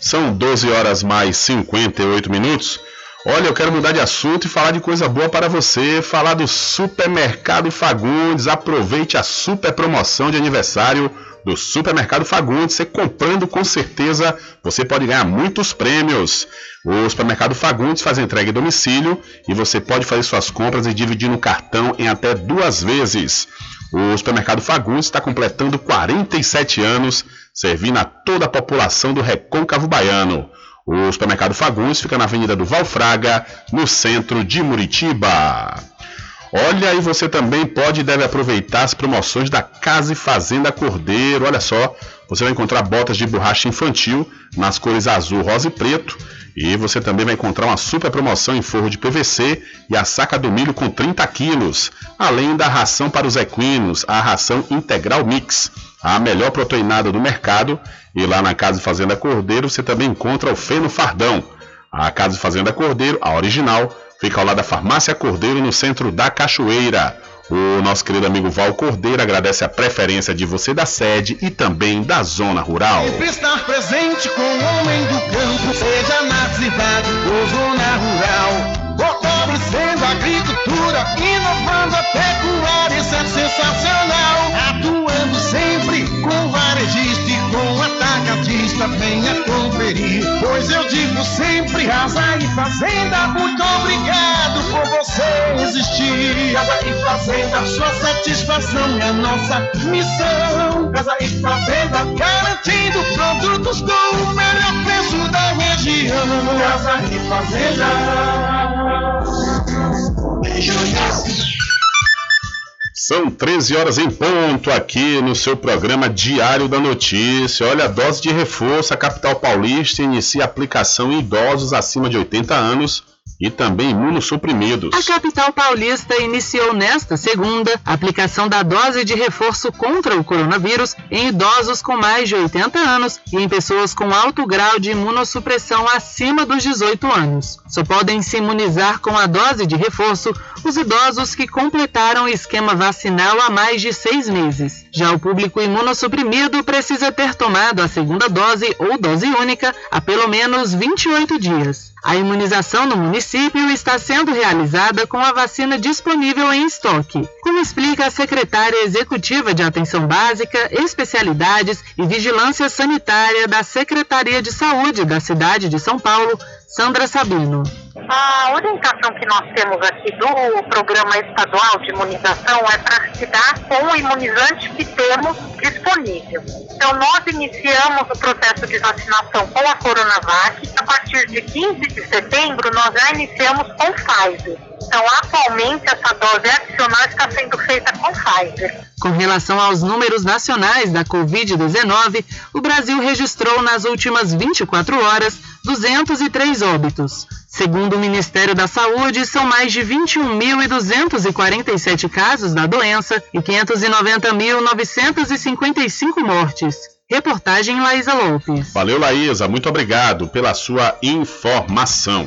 São 12 horas mais 58 minutos. Olha, eu quero mudar de assunto e falar de coisa boa para você, falar do Supermercado Fagundes. Aproveite a super promoção de aniversário do Supermercado Fagundes. Você comprando com certeza, você pode ganhar muitos prêmios. O Supermercado Fagundes faz entrega em domicílio e você pode fazer suas compras e dividir no cartão em até duas vezes. O Supermercado Fagundes está completando 47 anos, servindo a toda a população do Recôncavo Baiano. O supermercado Fagundes fica na Avenida do Valfraga, no centro de Muritiba. Olha, aí você também pode e deve aproveitar as promoções da Casa e Fazenda Cordeiro. Olha só, você vai encontrar botas de borracha infantil nas cores azul, rosa e preto. E você também vai encontrar uma super promoção em forro de PVC e a saca do milho com 30 quilos, além da ração para os equinos, a ração integral mix a melhor proteinada do mercado. E lá na Casa Fazenda Cordeiro você também encontra o Feno Fardão. A Casa Fazenda Cordeiro, a original, fica ao lado da Farmácia Cordeiro, no centro da Cachoeira. O nosso querido amigo Val Cordeiro agradece a preferência de você da sede e também da zona rural. Sempre estar presente com o homem do campo, seja na cidade ou zona rural. Fortalecendo a agricultura, inovando a pecuária, isso é sensacional. Atuando sempre com varejista e com atacadista, venha conferir. Pois eu digo sempre, Casa e Fazenda, muito obrigado. Casa e Fazenda, sua satisfação é nossa missão. Casa e Fazenda, garantindo produtos com o melhor preço da região. Casa e Fazenda. São 13 horas em ponto aqui no seu programa Diário da Notícia. Olha, a dose de reforço, a capital paulista inicia aplicação em idosos acima de 80 anos e também imunossuprimidos. A capital paulista iniciou nesta segunda a aplicação da dose de reforço contra o coronavírus em idosos com mais de 80 anos e em pessoas com alto grau de imunossupressão acima dos 18 anos. Só podem se imunizar com a dose de reforço os idosos que completaram o esquema vacinal há mais de seis meses. Já o público imunossuprimido precisa ter tomado a segunda dose ou dose única há pelo menos 28 dias. A imunização no município está sendo realizada com a vacina disponível em estoque, como explica a secretária executiva de Atenção Básica, Especialidades e Vigilância Sanitária da Secretaria de Saúde da cidade de São Paulo, Sandra Sabino. A orientação que nós temos aqui do Programa Estadual de Imunização é para se dar com o imunizante que temos disponível. Então, nós iniciamos o processo de vacinação com a Coronavac. A partir de 15 de setembro, nós já iniciamos com Pfizer. Então, atualmente, essa dose adicional está sendo feita com Pfizer. Com relação aos números nacionais da Covid-19, o Brasil registrou nas últimas 24 horas 203 óbitos. Segundo o Ministério da Saúde, são mais de 21.247 casos da doença e 590.955 mortes. Reportagem Laísa Lopes. Valeu, Laísa. Muito obrigado pela sua informação.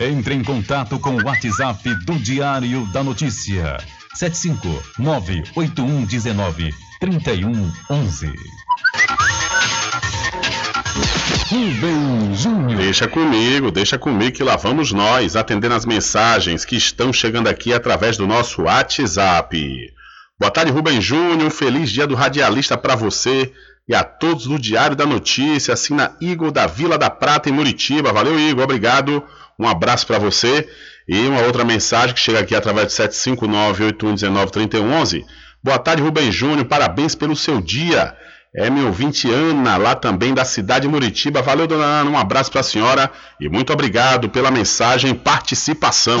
Entre em contato com o WhatsApp do Diário da Notícia. 759-8119-3111. Rubem Júnior. Deixa comigo, deixa comigo que lá vamos nós, atendendo as mensagens que estão chegando aqui através do nosso WhatsApp. Boa tarde, Rubem Júnior. Feliz dia do radialista para você e a todos do Diário da Notícia. Assina Igor da Vila da Prata, em Muritiba. Valeu, Igor. Obrigado. Um abraço para você. E uma outra mensagem que chega aqui através de 759-8119-3111. Boa tarde, Rubem Júnior. Parabéns pelo seu dia. É meu ouvinte Ana, lá também da cidade de Muritiba. Valeu, dona Ana. Um abraço para a senhora e muito obrigado pela mensagem participação.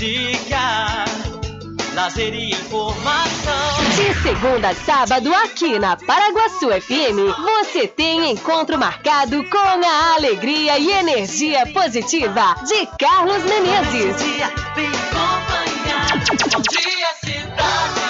Música, lazer e informação. De segunda a sábado, aqui na Paraguaçu FM, você tem encontro marcado com a alegria e energia positiva de Carlos Menezes. Bom dia, cidade.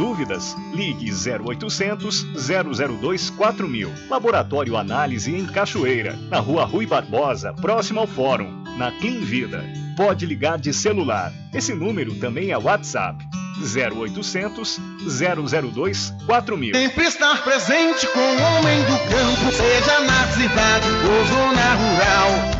Dúvidas? Ligue 0800 002 4000. Laboratório Análise em Cachoeira, na Rua Rui Barbosa, próximo ao Fórum, na Clean Vida. Pode ligar de celular. Esse número também é WhatsApp. 0800 002 4000. Sempre estar presente com o homem do campo, seja na cidade ou zona rural.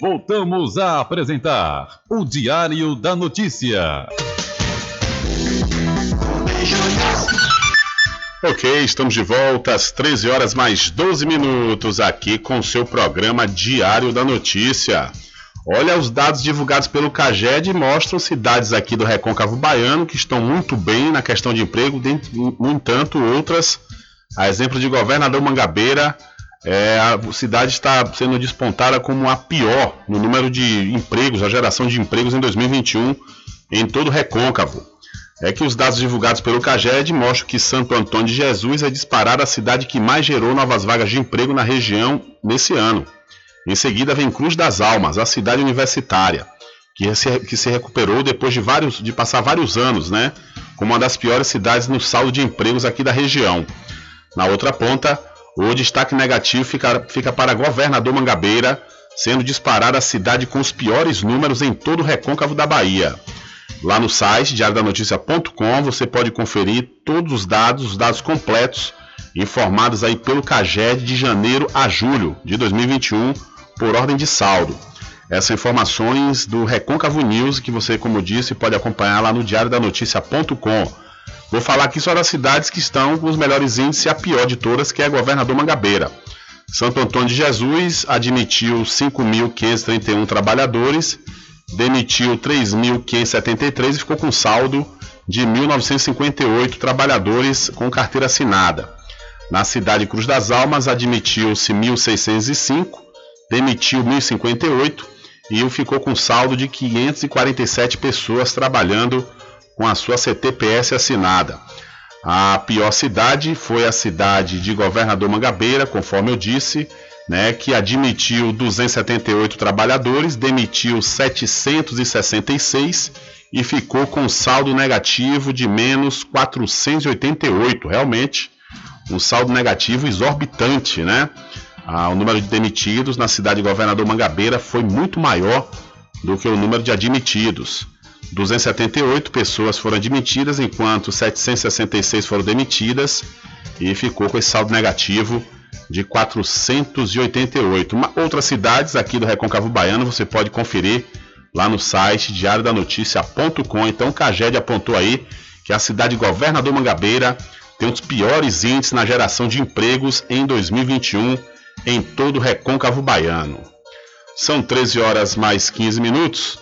Voltamos a apresentar o Diário da Notícia. Ok, estamos de volta às 13 horas mais 12 minutos aqui com o seu programa Diário da Notícia. Olha, os dados divulgados pelo CAGED mostram cidades aqui do Recôncavo Baiano que estão muito bem na questão de emprego, no entanto, outras, a exemplo de Governador Mangabeira, é, a cidade está sendo despontada como a pior no número de empregos, a geração de empregos em 2021 em todo o Recôncavo é que os dados divulgados pelo CAGED mostram que Santo Antônio de Jesus é disparada a cidade que mais gerou novas vagas de emprego na região nesse ano. Em seguida vem Cruz das Almas, a cidade universitária, que se, que se recuperou depois de, vários, de passar vários anos, né, como uma das piores cidades no saldo de empregos aqui da região. Na outra ponta, o destaque negativo fica, fica para Governador Mangabeira, sendo disparada a cidade com os piores números em todo o recôncavo da Bahia. Lá no site diariodanoticia.com você pode conferir todos os dados, os dados completos, informados aí pelo CAGED de janeiro a julho de 2021, por ordem de saldo. Essas informações do Recôncavo News, que você, como disse, pode acompanhar lá no diariodanoticia.com. Vou falar aqui só das cidades que estão com os melhores índices e a pior de todas, que é a Governador Mangabeira. Santo Antônio de Jesus admitiu 5.531 trabalhadores demitiu 3.573 e ficou com saldo de 1.958 trabalhadores com carteira assinada. Na cidade Cruz das Almas, admitiu-se 1.605, demitiu 1.058 e ficou com saldo de 547 pessoas trabalhando com a sua CTPS assinada. A pior cidade foi a cidade de Governador Mangabeira, conforme eu disse, né, que admitiu 278 trabalhadores, demitiu 766 e ficou com saldo negativo de menos 488. Realmente, um saldo negativo exorbitante, né? Ah, o número de demitidos na cidade de Governador Mangabeira foi muito maior do que o número de admitidos. 278 pessoas foram admitidas, enquanto 766 foram demitidas e ficou com esse saldo negativo de 488. Uma, outras cidades aqui do Recôncavo Baiano você pode conferir lá no site diariodanoticia.com. Então, o Caged apontou aí que a cidade de Governador Mangabeira tem um dos piores índices na geração de empregos em 2021 em todo o Recôncavo Baiano. São 13 horas mais 15 minutos.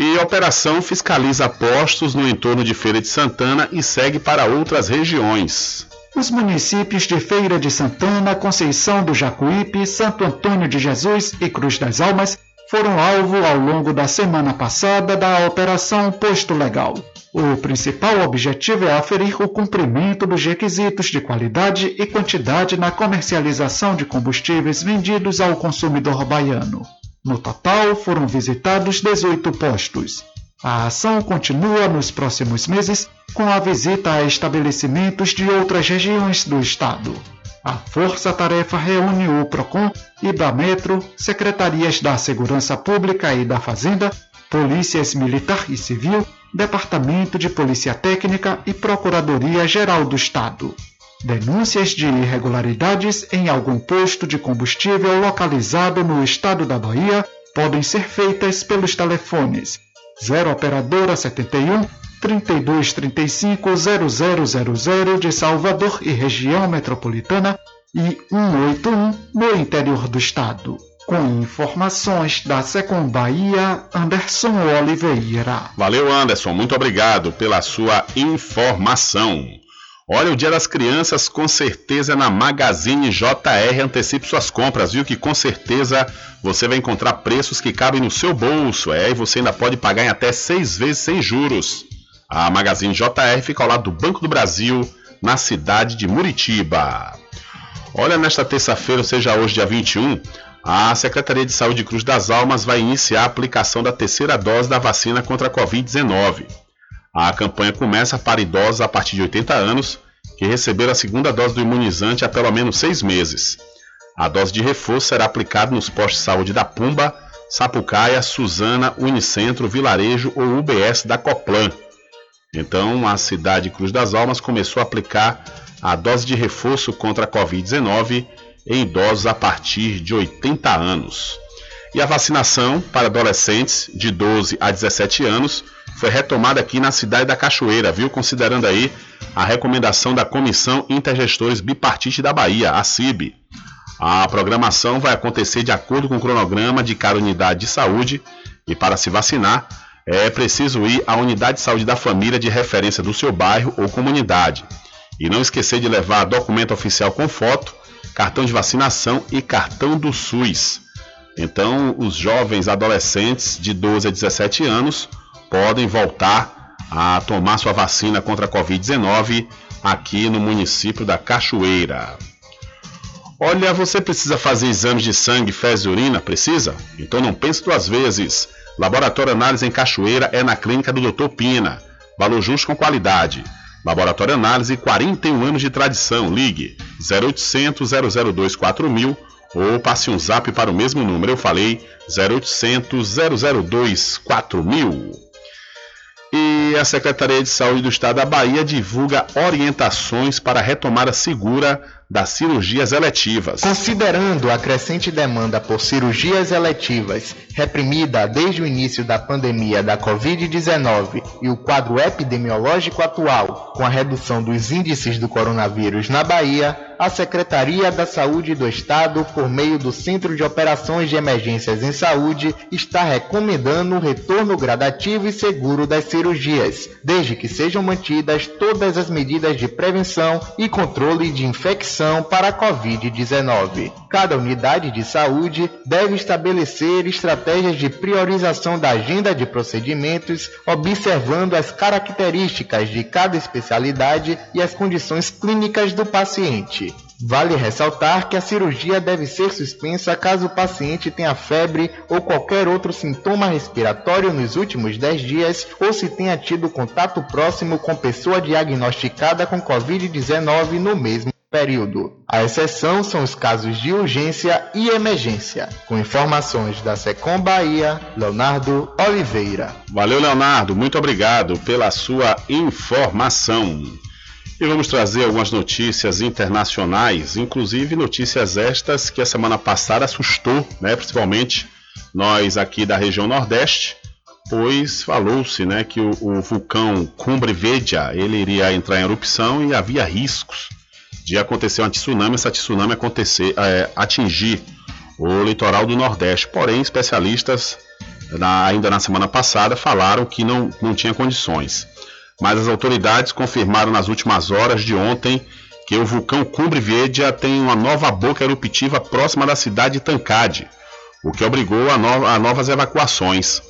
E a operação fiscaliza postos no entorno de Feira de Santana e segue para outras regiões. Os municípios de Feira de Santana, Conceição do Jacuípe, Santo Antônio de Jesus e Cruz das Almas foram alvo ao longo da semana passada da Operação Posto Legal. O principal objetivo é aferir o cumprimento dos requisitos de qualidade e quantidade na comercialização de combustíveis vendidos ao consumidor baiano. No total, foram visitados 18 postos. A ação continua nos próximos meses com a visita a estabelecimentos de outras regiões do estado. A força-tarefa reúne o PROCON, IBAMETRO, secretarias da Segurança Pública e da Fazenda, polícias militar e civil, Departamento de Polícia Técnica e Procuradoria-Geral do Estado. Denúncias de irregularidades em algum posto de combustível localizado no estado da Bahia podem ser feitas pelos telefones 0 Operadora 71 3235 0000 de Salvador e região metropolitana e 181 no interior do estado. Com informações da Secom Bahia, Anderson Oliveira. Valeu, Anderson. Muito obrigado pela sua informação. Olha, o Dia das Crianças com certeza na Magazine JR. Antecipe suas compras, viu? Que com certeza você vai encontrar preços que cabem no seu bolso. É, e você ainda pode pagar em até seis vezes sem juros. A Magazine JR fica ao lado do Banco do Brasil, na cidade de Muritiba. Olha, nesta terça-feira, ou seja, hoje, dia 21, a Secretaria de Saúde Cruz das Almas vai iniciar a aplicação da terceira dose da vacina contra a Covid-19. A campanha começa para idosos a partir de 80 anos que receberam a segunda dose do imunizante há pelo menos seis meses. A dose de reforço será aplicada nos postos de saúde da Pumba, Sapucaia, Suzana, Unicentro, Vilarejo ou UBS da Coplan. Então, a cidade Cruz das Almas começou a aplicar a dose de reforço contra a Covid-19 em idosos a partir de 80 anos. E a vacinação para adolescentes de 12 a 17 anos foi retomada aqui na cidade da Cachoeira, viu? Considerando aí a recomendação da Comissão Intergestores Bipartite da Bahia, a CIB. A programação vai acontecer de acordo com o cronograma de cada unidade de saúde e para se vacinar é preciso ir à unidade de saúde da família de referência do seu bairro ou comunidade. E não esquecer de levar documento oficial com foto cartão de vacinação e cartão do SUS. Então, os jovens adolescentes de 12 a 17 anos podem voltar a tomar sua vacina contra a Covid-19 aqui no município da Cachoeira. Olha, você precisa fazer exames de sangue, fezes e urina? Precisa? Então não pense duas vezes. Laboratório Análise em Cachoeira é na clínica do Dr. Pina. Valor justo com qualidade. Laboratório Análise, 41 anos de tradição. Ligue 0800 002 4000 ou passe um zap para o mesmo número. Eu falei 0800 002 4000. E a Secretaria de Saúde do Estado da Bahia divulga orientações para a retomada segura das cirurgias eletivas. Considerando a crescente demanda por cirurgias eletivas, reprimida desde o início da pandemia da Covid-19 e o quadro epidemiológico atual, com a redução dos índices do coronavírus na Bahia, a Secretaria da Saúde do Estado, por meio do Centro de Operações de Emergências em Saúde, está recomendando o retorno gradativo e seguro das cirurgias, desde que sejam mantidas todas as medidas de prevenção e controle de infecção para a Covid-19. Cada unidade de saúde deve estabelecer estratégias de priorização da agenda de procedimentos, observando as características de cada especialidade e as condições clínicas do paciente. Vale ressaltar que a cirurgia deve ser suspensa caso o paciente tenha febre ou qualquer outro sintoma respiratório nos últimos 10 dias ou se tenha tido contato próximo com pessoa diagnosticada com Covid-19 no mesmo período. A exceção são os casos de urgência e emergência. Com informações da Secom Bahia, Leonardo Oliveira. Valeu, Leonardo. Muito obrigado pela sua informação. E vamos trazer algumas notícias internacionais, inclusive notícias estas que a semana passada assustou, né, principalmente nós aqui da região Nordeste, pois falou-se né, que o, o vulcão Cumbre Veja ele iria entrar em erupção e havia riscos de acontecer uma tsunami, essa tsunami acontecer, é, atingir o litoral do Nordeste. Porém, especialistas na, ainda na semana passada falaram que não, não tinha condições mas as autoridades confirmaram nas últimas horas de ontem que o vulcão Cumbre Vieja tem uma nova boca eruptiva próxima da cidade de Tancade. o que obrigou a, no a novas evacuações.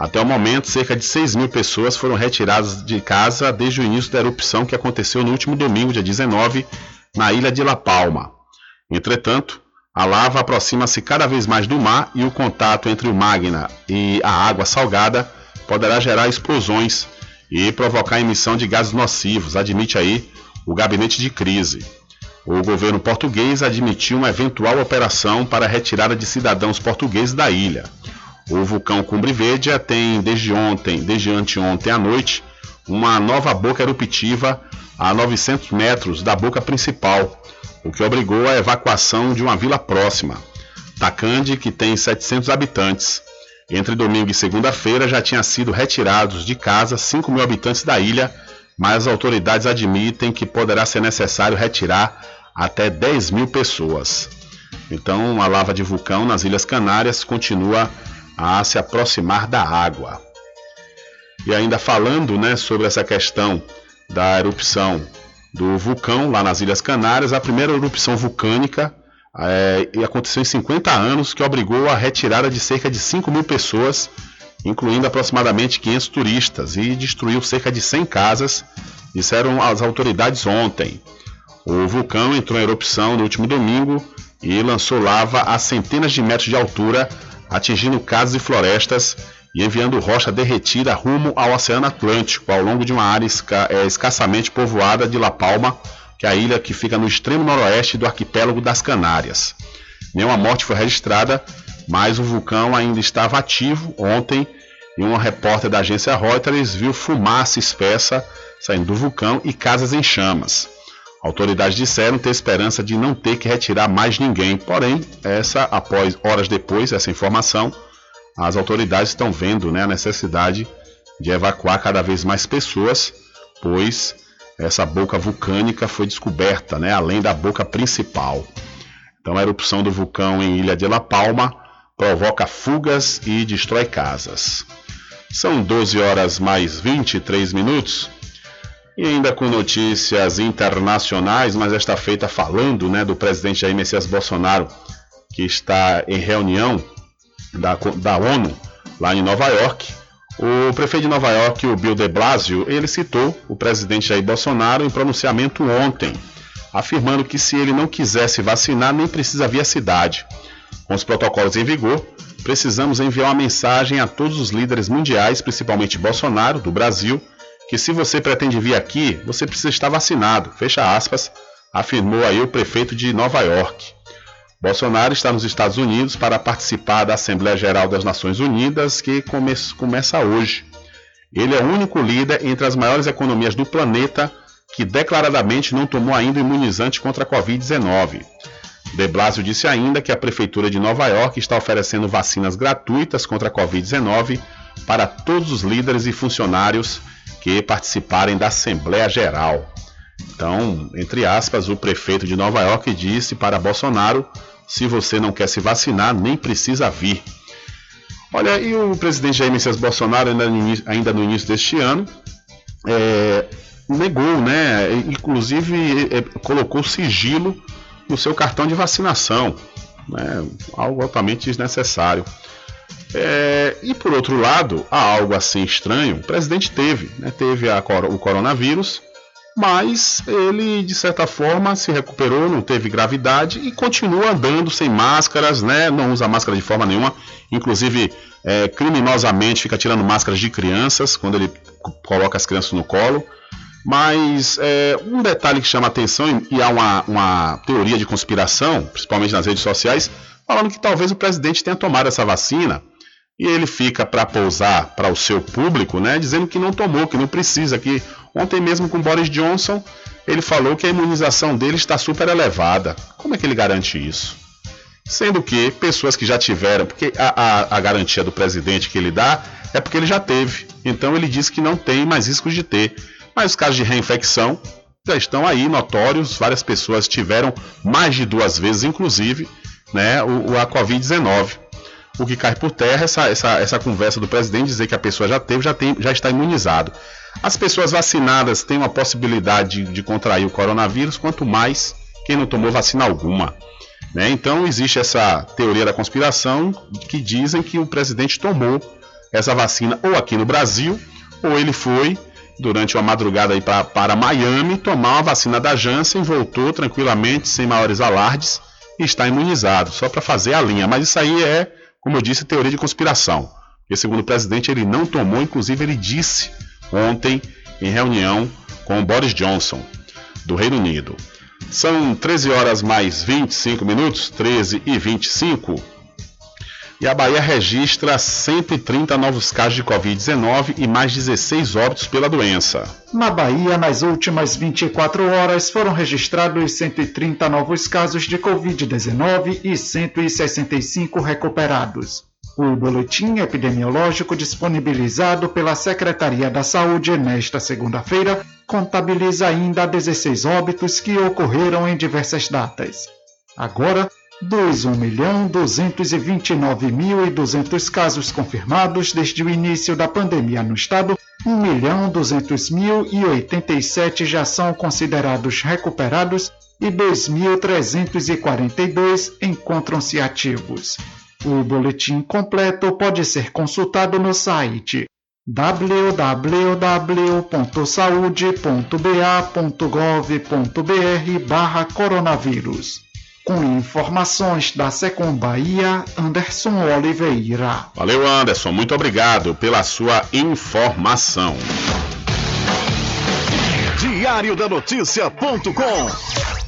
Até o momento, cerca de 6 mil pessoas foram retiradas de casa desde o início da erupção que aconteceu no último domingo, dia 19, na ilha de La Palma. Entretanto, a lava aproxima-se cada vez mais do mar e o contato entre o magma e a água salgada poderá gerar explosões e provocar a emissão de gases nocivos, admite aí o gabinete de crise. O governo português admitiu uma eventual operação para a retirada de cidadãos portugueses da ilha. O vulcão Cumbre Verde tem desde ontem, desde anteontem à noite, uma nova boca eruptiva a 900 metros da boca principal, o que obrigou a evacuação de uma vila próxima, Tacande, que tem 700 habitantes. Entre domingo e segunda-feira já tinham sido retirados de casa 5 mil habitantes da ilha, mas as autoridades admitem que poderá ser necessário retirar até 10 mil pessoas. Então, a lava de vulcão nas Ilhas Canárias continua a se aproximar da água. E ainda falando né, sobre essa questão da erupção do vulcão lá nas Ilhas Canárias, a primeira erupção vulcânica é, aconteceu em 50 anos, que obrigou a retirada de cerca de 5 mil pessoas, incluindo aproximadamente 500 turistas, e destruiu cerca de 100 casas, disseram as autoridades ontem. O vulcão entrou em erupção no último domingo e lançou lava a centenas de metros de altura, atingindo casas e florestas e enviando rocha derretida rumo ao Oceano Atlântico, ao longo de uma área esca é, escassamente povoada de La Palma, que é a ilha que fica no extremo noroeste do arquipélago das Canárias. Nenhuma morte foi registrada, mas o vulcão ainda estava ativo ontem e uma repórter da agência Reuters viu fumaça espessa saindo do vulcão e casas em chamas. Autoridades disseram ter esperança de não ter que retirar mais ninguém, porém, essa após horas depois essa informação, as autoridades estão vendo né, a necessidade de evacuar cada vez mais pessoas, pois essa boca vulcânica foi descoberta, né, além da boca principal. Então, a erupção do vulcão em Ilha de La Palma provoca fugas e destrói casas. São 12 horas mais 23 minutos. E ainda com notícias internacionais, mas esta feita falando né, do presidente Jair Messias Bolsonaro, que está em reunião da, da ONU lá em Nova York. O prefeito de Nova York, o Bill de Blasio, ele citou o presidente Jair Bolsonaro em pronunciamento ontem, afirmando que se ele não quisesse vacinar, nem precisa vir à cidade. Com os protocolos em vigor, precisamos enviar uma mensagem a todos os líderes mundiais, principalmente Bolsonaro, do Brasil, que se você pretende vir aqui, você precisa estar vacinado, fecha aspas, afirmou aí o prefeito de Nova York. Bolsonaro está nos Estados Unidos para participar da Assembleia Geral das Nações Unidas, que come começa hoje. Ele é o único líder entre as maiores economias do planeta que declaradamente não tomou ainda imunizante contra a Covid-19. De Blasio disse ainda que a Prefeitura de Nova York está oferecendo vacinas gratuitas contra a Covid-19 para todos os líderes e funcionários que participarem da Assembleia Geral. Então, entre aspas, o prefeito de Nova York disse para Bolsonaro: se você não quer se vacinar, nem precisa vir. Olha, e o presidente Jair Messias Bolsonaro, ainda no início, ainda no início deste ano, é, negou, né? Inclusive é, colocou sigilo no seu cartão de vacinação, né? algo altamente desnecessário. É, e por outro lado, há algo assim estranho. O presidente teve, né, teve a, o coronavírus, mas ele de certa forma se recuperou, não teve gravidade e continua andando sem máscaras, né? Não usa máscara de forma nenhuma, inclusive é, criminosamente fica tirando máscaras de crianças quando ele coloca as crianças no colo. Mas é, um detalhe que chama atenção, e há uma, uma teoria de conspiração, principalmente nas redes sociais, falando que talvez o presidente tenha tomado essa vacina e ele fica para pousar para o seu público, né, dizendo que não tomou, que não precisa, que ontem mesmo com Boris Johnson ele falou que a imunização dele está super elevada. Como é que ele garante isso? Sendo que pessoas que já tiveram, porque a, a, a garantia do presidente que ele dá é porque ele já teve, então ele diz que não tem mais riscos de ter. Mas os casos de reinfecção já estão aí notórios, várias pessoas tiveram mais de duas vezes, inclusive, né, o, a Covid-19 o que cai por terra essa, essa, essa conversa do presidente dizer que a pessoa já teve, já, tem, já está imunizado. As pessoas vacinadas têm uma possibilidade de, de contrair o coronavírus, quanto mais quem não tomou vacina alguma. Né? Então existe essa teoria da conspiração que dizem que o presidente tomou essa vacina ou aqui no Brasil, ou ele foi durante uma madrugada aí para Miami tomar uma vacina da Janssen, voltou tranquilamente, sem maiores alardes, e está imunizado, só para fazer a linha. Mas isso aí é, como eu disse, teoria de conspiração. Porque segundo o presidente, ele não tomou, inclusive ele disse ontem em reunião com Boris Johnson, do Reino Unido. São 13 horas mais 25 minutos, 13 e 25. E a Bahia registra 130 novos casos de Covid-19 e mais 16 óbitos pela doença. Na Bahia, nas últimas 24 horas, foram registrados 130 novos casos de Covid-19 e 165 recuperados. O boletim epidemiológico disponibilizado pela Secretaria da Saúde nesta segunda-feira contabiliza ainda 16 óbitos que ocorreram em diversas datas. Agora, dos 1.229.200 casos confirmados desde o início da pandemia no estado, 1.200.087 já são considerados recuperados e 2.342 encontram-se ativos. O boletim completo pode ser consultado no site www.saude.ba.gov.br/coronavírus. Com informações da Secom Bahia, Anderson Oliveira. Valeu, Anderson. Muito obrigado pela sua informação. Diário da Notícia.com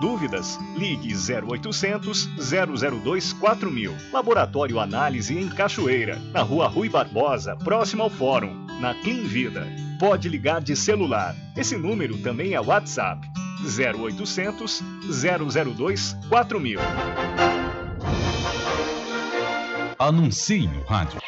Dúvidas? Ligue 0800 002 4000. Laboratório Análise em Cachoeira, na Rua Rui Barbosa, próximo ao Fórum, na Clean Vida. Pode ligar de celular. Esse número também é WhatsApp. 0800 002 4000. Anuncie no rádio.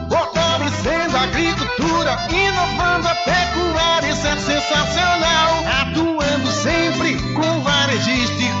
A agricultura, inovando a pecuária, isso é sensacional. Atuando sempre com varejista e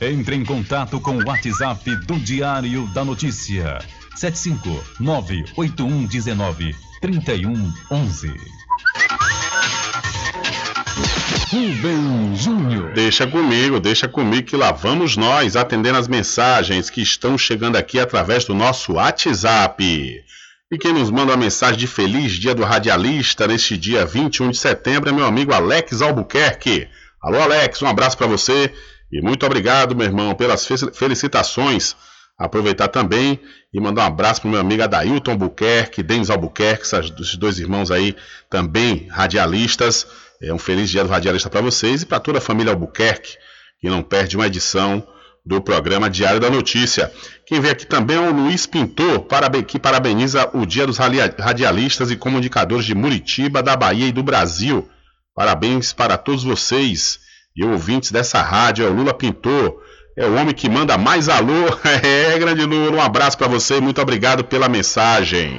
Entre em contato com o WhatsApp do Diário da Notícia. 759-8119-3111. Rubem Júnior. Deixa comigo, deixa comigo que lá vamos nós atendendo as mensagens que estão chegando aqui através do nosso WhatsApp. E quem nos manda uma mensagem de feliz dia do radialista neste dia 21 de setembro é meu amigo Alex Albuquerque. Alô Alex, um abraço para você e muito obrigado, meu irmão, pelas felicitações. Aproveitar também e mandar um abraço para o meu amigo Adailton Albuquerque, Denis Albuquerque, esses dois irmãos aí também radialistas. É um feliz dia do radialista para vocês e para toda a família Albuquerque, que não perde uma edição do programa Diário da Notícia. Quem vem aqui também é o Luiz Pintor, que parabeniza o Dia dos Radialistas e Comunicadores de Muritiba, da Bahia e do Brasil. Parabéns para todos vocês e ouvintes dessa rádio, é o Lula Pintor, é o homem que manda mais alô. É, grande Lula, um abraço para você e muito obrigado pela mensagem.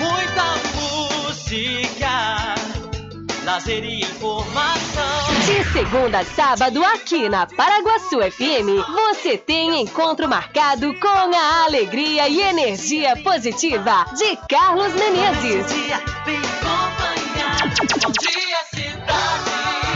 Muita música, lazer e informação. De segunda a sábado, aqui na Paraguaçu FM, você tem encontro marcado com a alegria e energia positiva de Carlos Menezes. Bom dia, cidade.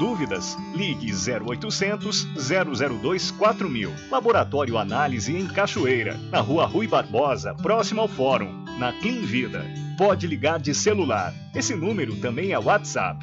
Dúvidas? Ligue 0800 002 4000. Laboratório Análise em Cachoeira, na Rua Rui Barbosa, próximo ao Fórum, na Clean Vida. Pode ligar de celular. Esse número também é WhatsApp.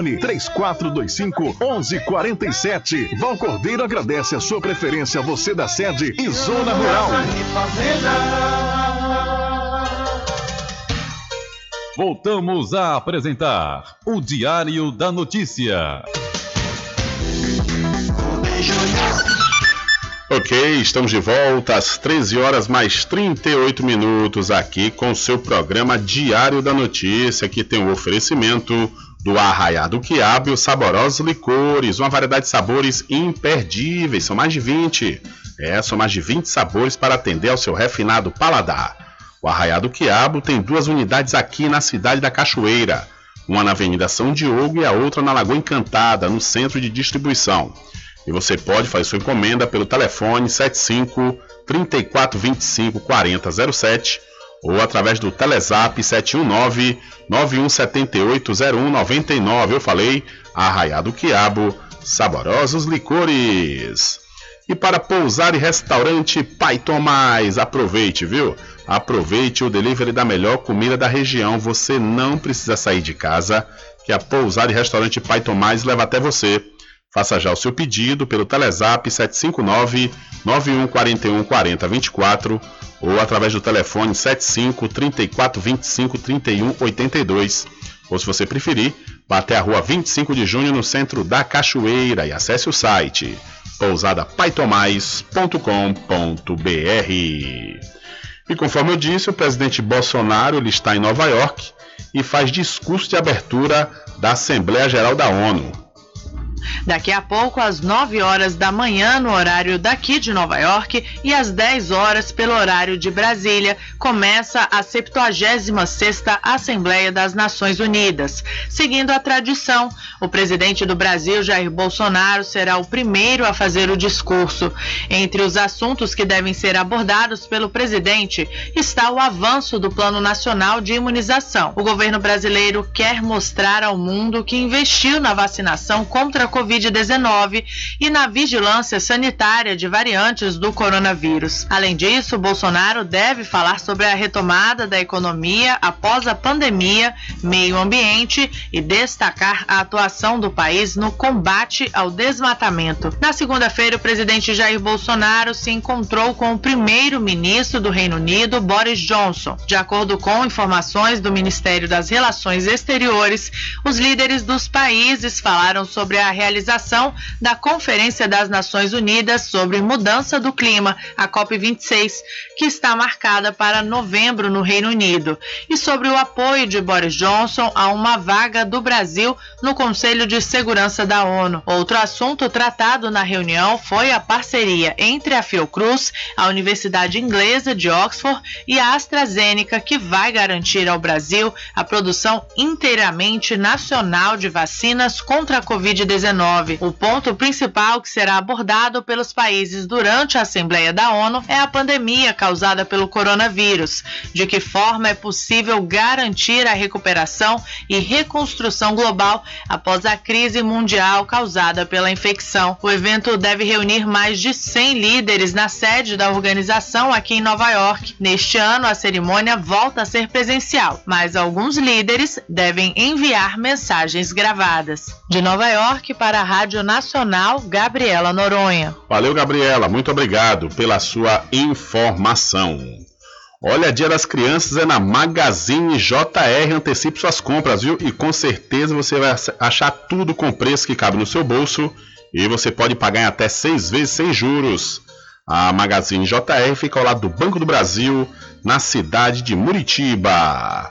3425 1147. Val Cordeiro agradece a sua preferência, você da sede e Zona Rural. Voltamos a apresentar o Diário da Notícia. Ok, estamos de volta às 13 horas mais 38 minutos aqui com o seu programa Diário da Notícia, que tem o oferecimento do Arraiado Quiabo e os saborosos licores, uma variedade de sabores imperdíveis, são mais de 20. É, são mais de 20 sabores para atender ao seu refinado paladar. O Arraiado Quiabo tem duas unidades aqui na cidade da Cachoeira, uma na Avenida São Diogo e a outra na Lagoa Encantada, no centro de distribuição. E você pode fazer sua encomenda pelo telefone 75 3425 4007 ou através do Telezap 719 9178 0199. Eu falei, Arraiado Quiabo, saborosos licores. E para pousar e restaurante Pai Tomás, aproveite, viu? Aproveite o delivery da melhor comida da região. Você não precisa sair de casa, que a pousar e restaurante Pai Tomás leva até você. Faça já o seu pedido pelo Telezap 759 9141 4024 ou através do telefone 75 34 25 31 82. Ou se você preferir, vá até a rua 25 de junho no centro da Cachoeira e acesse o site pousadapaitomais.com.br. E conforme eu disse, o presidente Bolsonaro ele está em Nova York e faz discurso de abertura da Assembleia Geral da ONU. Daqui a pouco, às 9 horas da manhã, no horário daqui de Nova York, e às 10 horas pelo horário de Brasília, começa a 76ª Assembleia das Nações Unidas. Seguindo a tradição, o presidente do Brasil, Jair Bolsonaro, será o primeiro a fazer o discurso. Entre os assuntos que devem ser abordados pelo presidente está o avanço do Plano Nacional de Imunização. O governo brasileiro quer mostrar ao mundo que investiu na vacinação contra a Covid-19 e na vigilância sanitária de variantes do coronavírus. Além disso, Bolsonaro deve falar sobre a retomada da economia após a pandemia, meio ambiente e destacar a atuação do país no combate ao desmatamento. Na segunda-feira, o presidente Jair Bolsonaro se encontrou com o primeiro-ministro do Reino Unido, Boris Johnson. De acordo com informações do Ministério das Relações Exteriores, os líderes dos países falaram sobre a realização da Conferência das Nações Unidas sobre Mudança do Clima, a COP26, que está marcada para novembro no Reino Unido, e sobre o apoio de Boris Johnson a uma vaga do Brasil no Conselho de Segurança da ONU. Outro assunto tratado na reunião foi a parceria entre a Fiocruz, a Universidade Inglesa de Oxford e a AstraZeneca, que vai garantir ao Brasil a produção inteiramente nacional de vacinas contra a Covid-19. O ponto principal que será abordado pelos países durante a Assembleia da ONU é a pandemia causada pelo coronavírus. De que forma é possível garantir a recuperação e reconstrução global após a crise mundial causada pela infecção. O evento deve reunir mais de 100 líderes na sede da organização aqui em Nova York. Neste ano, a cerimônia volta a ser presencial, mas alguns líderes devem enviar mensagens gravadas. De Nova York para a Rádio Nacional, Gabriela Noronha. Valeu, Gabriela. Muito obrigado pela sua informação. Olha, Dia das Crianças é na Magazine JR. Antecipe suas compras, viu? E com certeza você vai achar tudo com preço que cabe no seu bolso. E você pode pagar em até seis vezes sem juros. A Magazine JR fica ao lado do Banco do Brasil, na cidade de Muritiba.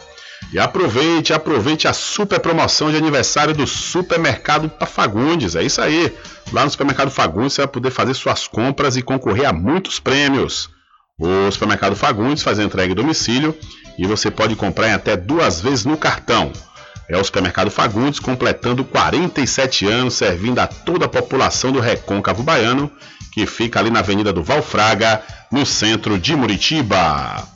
E aproveite, aproveite a super promoção de aniversário do Supermercado Fagundes. É isso aí. Lá no Supermercado Fagundes você vai poder fazer suas compras e concorrer a muitos prêmios. O Supermercado Fagundes faz a entrega em domicílio e você pode comprar em até duas vezes no cartão. É o Supermercado Fagundes completando 47 anos, servindo a toda a população do Recôncavo Baiano, que fica ali na Avenida do Valfraga, no centro de Muritiba.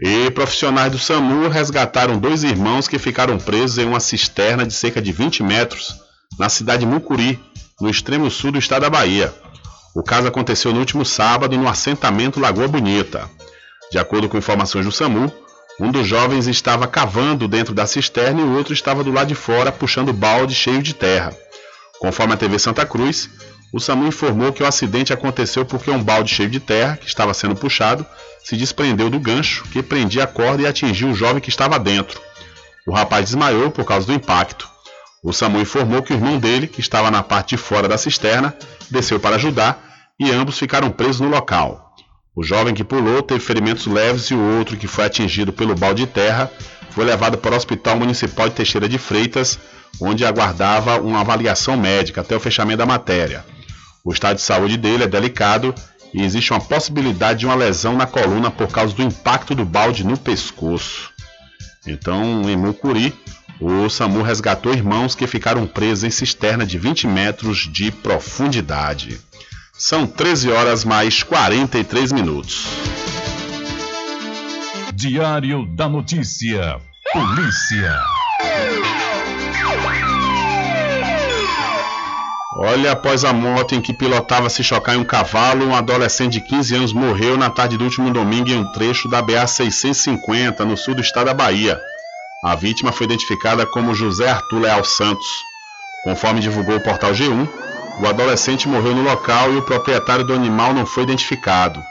E profissionais do SAMU resgataram dois irmãos que ficaram presos em uma cisterna de cerca de 20 metros na cidade de Mucuri, no extremo sul do estado da Bahia. O caso aconteceu no último sábado no assentamento Lagoa Bonita. De acordo com informações do SAMU, um dos jovens estava cavando dentro da cisterna e o outro estava do lado de fora puxando balde cheio de terra. Conforme a TV Santa Cruz, o SAMU informou que o acidente aconteceu porque um balde cheio de terra, que estava sendo puxado, se desprendeu do gancho que prendia a corda e atingiu o jovem que estava dentro. O rapaz desmaiou por causa do impacto. O SAMU informou que o irmão dele, que estava na parte de fora da cisterna, desceu para ajudar e ambos ficaram presos no local. O jovem que pulou teve ferimentos leves e o outro, que foi atingido pelo balde de terra, foi levado para o Hospital Municipal de Teixeira de Freitas, onde aguardava uma avaliação médica até o fechamento da matéria. O estado de saúde dele é delicado e existe uma possibilidade de uma lesão na coluna por causa do impacto do balde no pescoço. Então, em Mucuri, o SAMU resgatou irmãos que ficaram presos em cisterna de 20 metros de profundidade. São 13 horas mais 43 minutos. Diário da Notícia. Polícia. Olha, após a moto em que pilotava se chocar em um cavalo, um adolescente de 15 anos morreu na tarde do último domingo em um trecho da BA 650, no sul do estado da Bahia. A vítima foi identificada como José Arthur Leal Santos. Conforme divulgou o portal G1, o adolescente morreu no local e o proprietário do animal não foi identificado.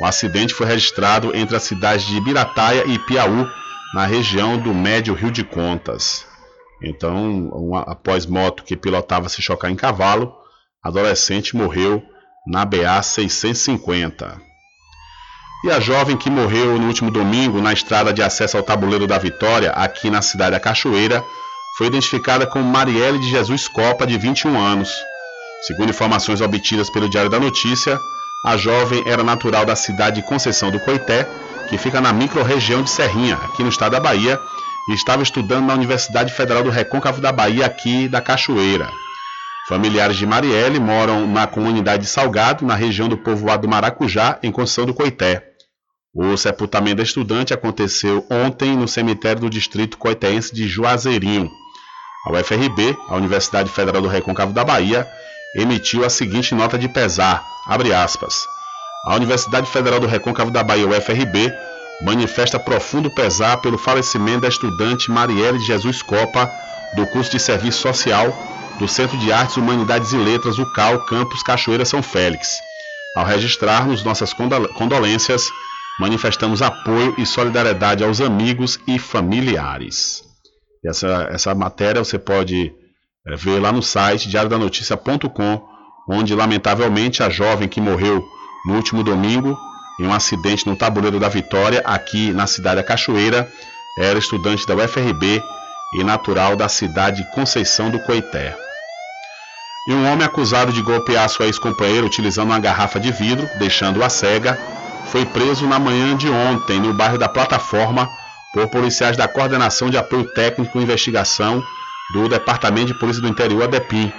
O acidente foi registrado entre as cidades de Ibirataia e Piauí, na região do Médio Rio de Contas. Então, uma, após moto que pilotava se chocar em cavalo, adolescente morreu na BA 650. E a jovem que morreu no último domingo na estrada de acesso ao Tabuleiro da Vitória, aqui na cidade da Cachoeira, foi identificada como Marielle de Jesus Copa, de 21 anos. Segundo informações obtidas pelo Diário da Notícia, a jovem era natural da cidade de Conceição do Coité, que fica na microrregião de Serrinha, aqui no estado da Bahia, e estava estudando na Universidade Federal do Recôncavo da Bahia, aqui da Cachoeira. Familiares de Marielle moram na comunidade de Salgado, na região do povoado do Maracujá, em Conceição do Coité. O sepultamento da estudante aconteceu ontem no cemitério do distrito coitense de Juazeirinho. A UFRB, a Universidade Federal do Recôncavo da Bahia, emitiu a seguinte nota de pesar, aspas, A Universidade Federal do Recôncavo da Bahia, UFRB, manifesta profundo pesar pelo falecimento da estudante Marielle Jesus Copa, do curso de Serviço Social do Centro de Artes, Humanidades e Letras, UCAL, Campus Cachoeira São Félix. Ao registrarmos nossas condolências, manifestamos apoio e solidariedade aos amigos e familiares. Essa, essa matéria você pode é, ver lá no site diariodanoticia.com, onde lamentavelmente a jovem que morreu no último domingo em um acidente no Tabuleiro da Vitória, aqui na cidade da Cachoeira, era estudante da UFRB e natural da cidade de Conceição do Coité. E um homem acusado de golpear sua ex-companheira utilizando uma garrafa de vidro, deixando-a cega, foi preso na manhã de ontem no bairro da Plataforma por policiais da Coordenação de Apoio Técnico e Investigação do Departamento de Polícia do Interior, ADEPIM.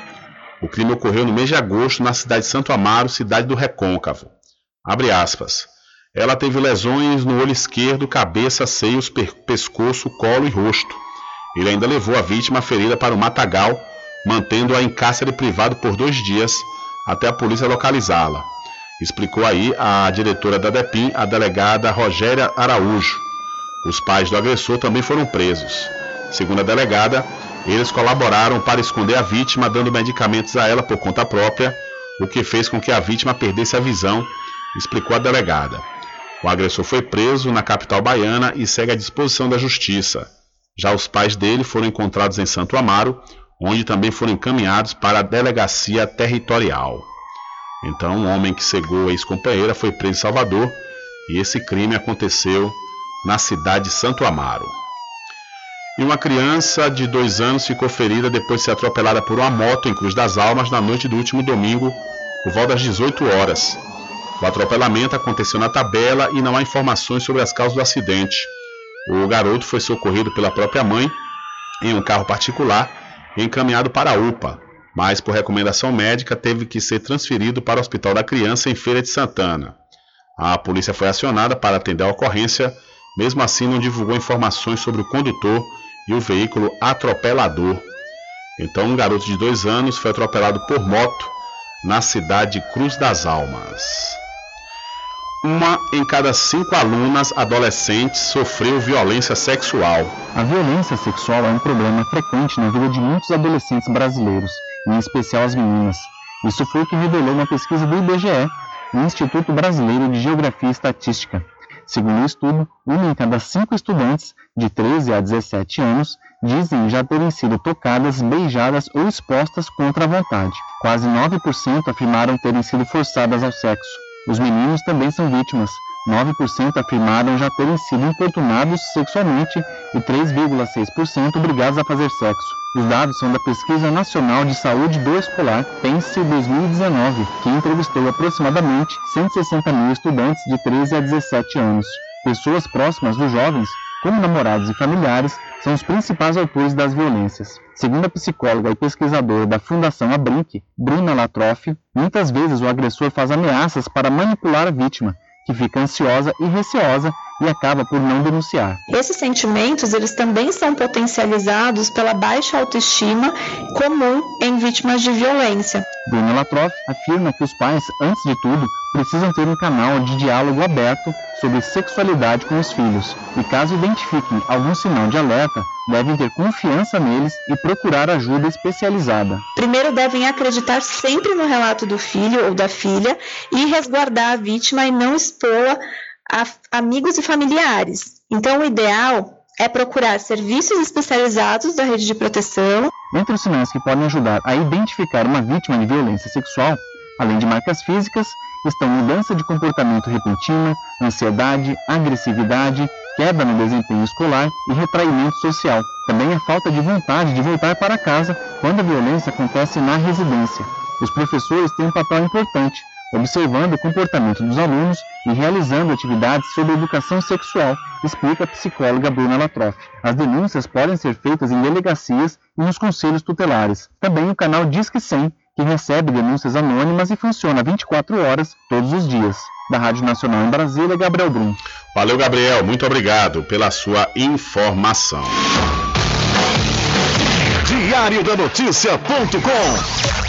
O crime ocorreu no mês de agosto na cidade de Santo Amaro, cidade do Recôncavo. Abre aspas. Ela teve lesões no olho esquerdo, cabeça, seios, pescoço, colo e rosto. Ele ainda levou a vítima ferida para o matagal, mantendo-a em cárcere privado por dois dias até a polícia localizá-la. Explicou aí a diretora da DEPIM, a delegada Rogéria Araújo. Os pais do agressor também foram presos. Segundo a delegada, eles colaboraram para esconder a vítima, dando medicamentos a ela por conta própria, o que fez com que a vítima perdesse a visão, explicou a delegada. O agressor foi preso na capital baiana e segue à disposição da justiça. Já os pais dele foram encontrados em Santo Amaro, onde também foram encaminhados para a delegacia territorial. Então, um homem que cegou a ex-companheira foi preso em Salvador e esse crime aconteceu na cidade de Santo Amaro. E uma criança de dois anos ficou ferida depois de ser atropelada por uma moto em Cruz das Almas na noite do último domingo, por volta das 18 horas. O atropelamento aconteceu na tabela e não há informações sobre as causas do acidente. O garoto foi socorrido pela própria mãe em um carro particular e encaminhado para a UPA, mas por recomendação médica teve que ser transferido para o Hospital da Criança em Feira de Santana. A polícia foi acionada para atender a ocorrência, mesmo assim não divulgou informações sobre o condutor e o veículo atropelador. Então, um garoto de dois anos foi atropelado por moto na cidade de Cruz das Almas. Uma em cada cinco alunas adolescentes sofreu violência sexual. A violência sexual é um problema frequente na vida de muitos adolescentes brasileiros, em especial as meninas. Isso foi o que revelou uma pesquisa do IBGE, Instituto Brasileiro de Geografia e Estatística. Segundo o estudo, uma em cada cinco estudantes de 13 a 17 anos dizem já terem sido tocadas, beijadas ou expostas contra a vontade. Quase 9% afirmaram terem sido forçadas ao sexo. Os meninos também são vítimas. 9% afirmaram já terem sido importunados sexualmente e 3,6% obrigados a fazer sexo. Os dados são da Pesquisa Nacional de Saúde do Escolar, PENSE 2019, que entrevistou aproximadamente 160 mil estudantes de 13 a 17 anos. Pessoas próximas dos jovens, como namorados e familiares, são os principais autores das violências. Segundo a psicóloga e pesquisadora da Fundação Abrinq, Bruna Latroff, muitas vezes o agressor faz ameaças para manipular a vítima, que fica ansiosa e receosa e acaba por não denunciar. Esses sentimentos, eles também são potencializados pela baixa autoestima comum em vítimas de violência. Bruna Latroff afirma que os pais, antes de tudo, precisam ter um canal de diálogo aberto sobre sexualidade com os filhos e, caso identifiquem algum sinal de alerta, devem ter confiança neles e procurar ajuda especializada. Primeiro devem acreditar sempre no relato do filho ou da filha e resguardar a vítima e não expô-la a amigos e familiares. Então, o ideal é procurar serviços especializados da rede de proteção. Entre os sinais que podem ajudar a identificar uma vítima de violência sexual, além de marcas físicas, estão mudança de comportamento repentina, ansiedade, agressividade, queda no desempenho escolar e retraimento social. Também a falta de vontade de voltar para casa quando a violência acontece na residência. Os professores têm um papel importante, observando o comportamento dos alunos e realizando atividades sobre educação sexual, explica a psicóloga Bruna Latroff. As denúncias podem ser feitas em delegacias e nos conselhos tutelares. Também o canal Disque 100, que recebe denúncias anônimas e funciona 24 horas todos os dias. Da Rádio Nacional em Brasília, Gabriel Brum. Valeu, Gabriel. Muito obrigado pela sua informação. Diário da Notícia.com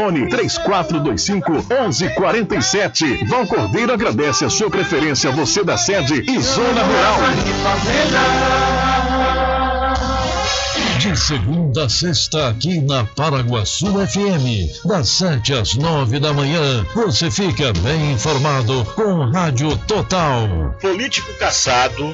3425 1147. Val Cordeiro agradece a sua preferência, você da sede e Zona Rural. De segunda a sexta, aqui na Paraguaçu FM, das 7 às 9 da manhã, você fica bem informado com Rádio Total. Político caçado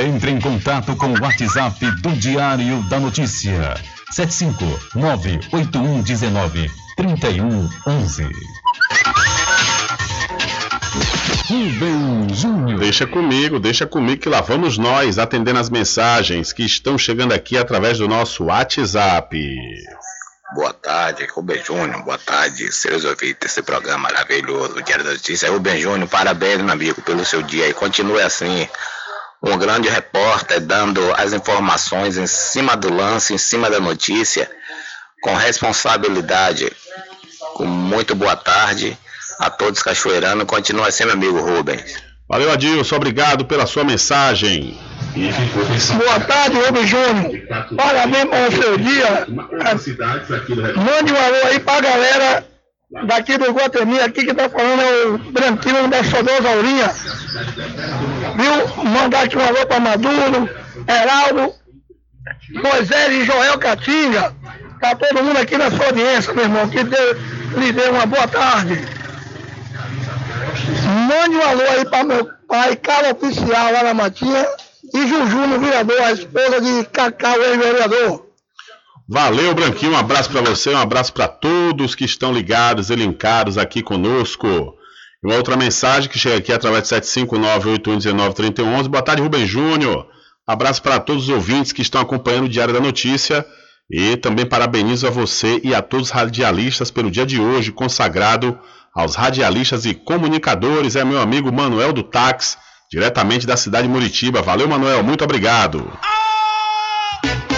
Entre em contato com o WhatsApp do Diário da Notícia. 759-8119-3111. Rubem Júnior. Deixa comigo, deixa comigo que lá vamos nós atendendo as mensagens que estão chegando aqui através do nosso WhatsApp. Boa tarde, Rubem Júnior. Boa tarde, seus ouvintes desse programa maravilhoso, Diário da Notícia. Rubem Júnior, parabéns, meu amigo, pelo seu dia e continue assim. Um grande repórter dando as informações em cima do lance, em cima da notícia, com responsabilidade. Com muito boa tarde a todos cachoeiranos. Continua assim, meu amigo Rubens. Valeu, Adilson, obrigado pela sua mensagem. Boa tarde, Rubem Júnior. Parabéns para o seu dia. Mande um alô aí pra galera daqui do Guatemi, aqui que tá falando é o Branquinho da Sodosaurinha. Viu? Mandar aqui um alô pra Maduro, Heraldo, Moisés e Joel Catinga. Tá todo mundo aqui na sua audiência, meu irmão. Que Deus lhe dê uma boa tarde. Mande um alô aí para meu pai, cara oficial lá na Matinha, e Juju no vereador, a esposa de Cacau, ex-vereador. Valeu, Branquinho. Um abraço para você, um abraço para todos que estão ligados e linkados aqui conosco. E uma outra mensagem que chega aqui através de 759-8119-3111. Boa tarde, Rubem Júnior. Abraço para todos os ouvintes que estão acompanhando o Diário da Notícia. E também parabenizo a você e a todos os radialistas pelo dia de hoje, consagrado aos radialistas e comunicadores, é meu amigo Manuel do Táxi, diretamente da cidade de Muritiba. Valeu, Manuel, muito obrigado. Ficou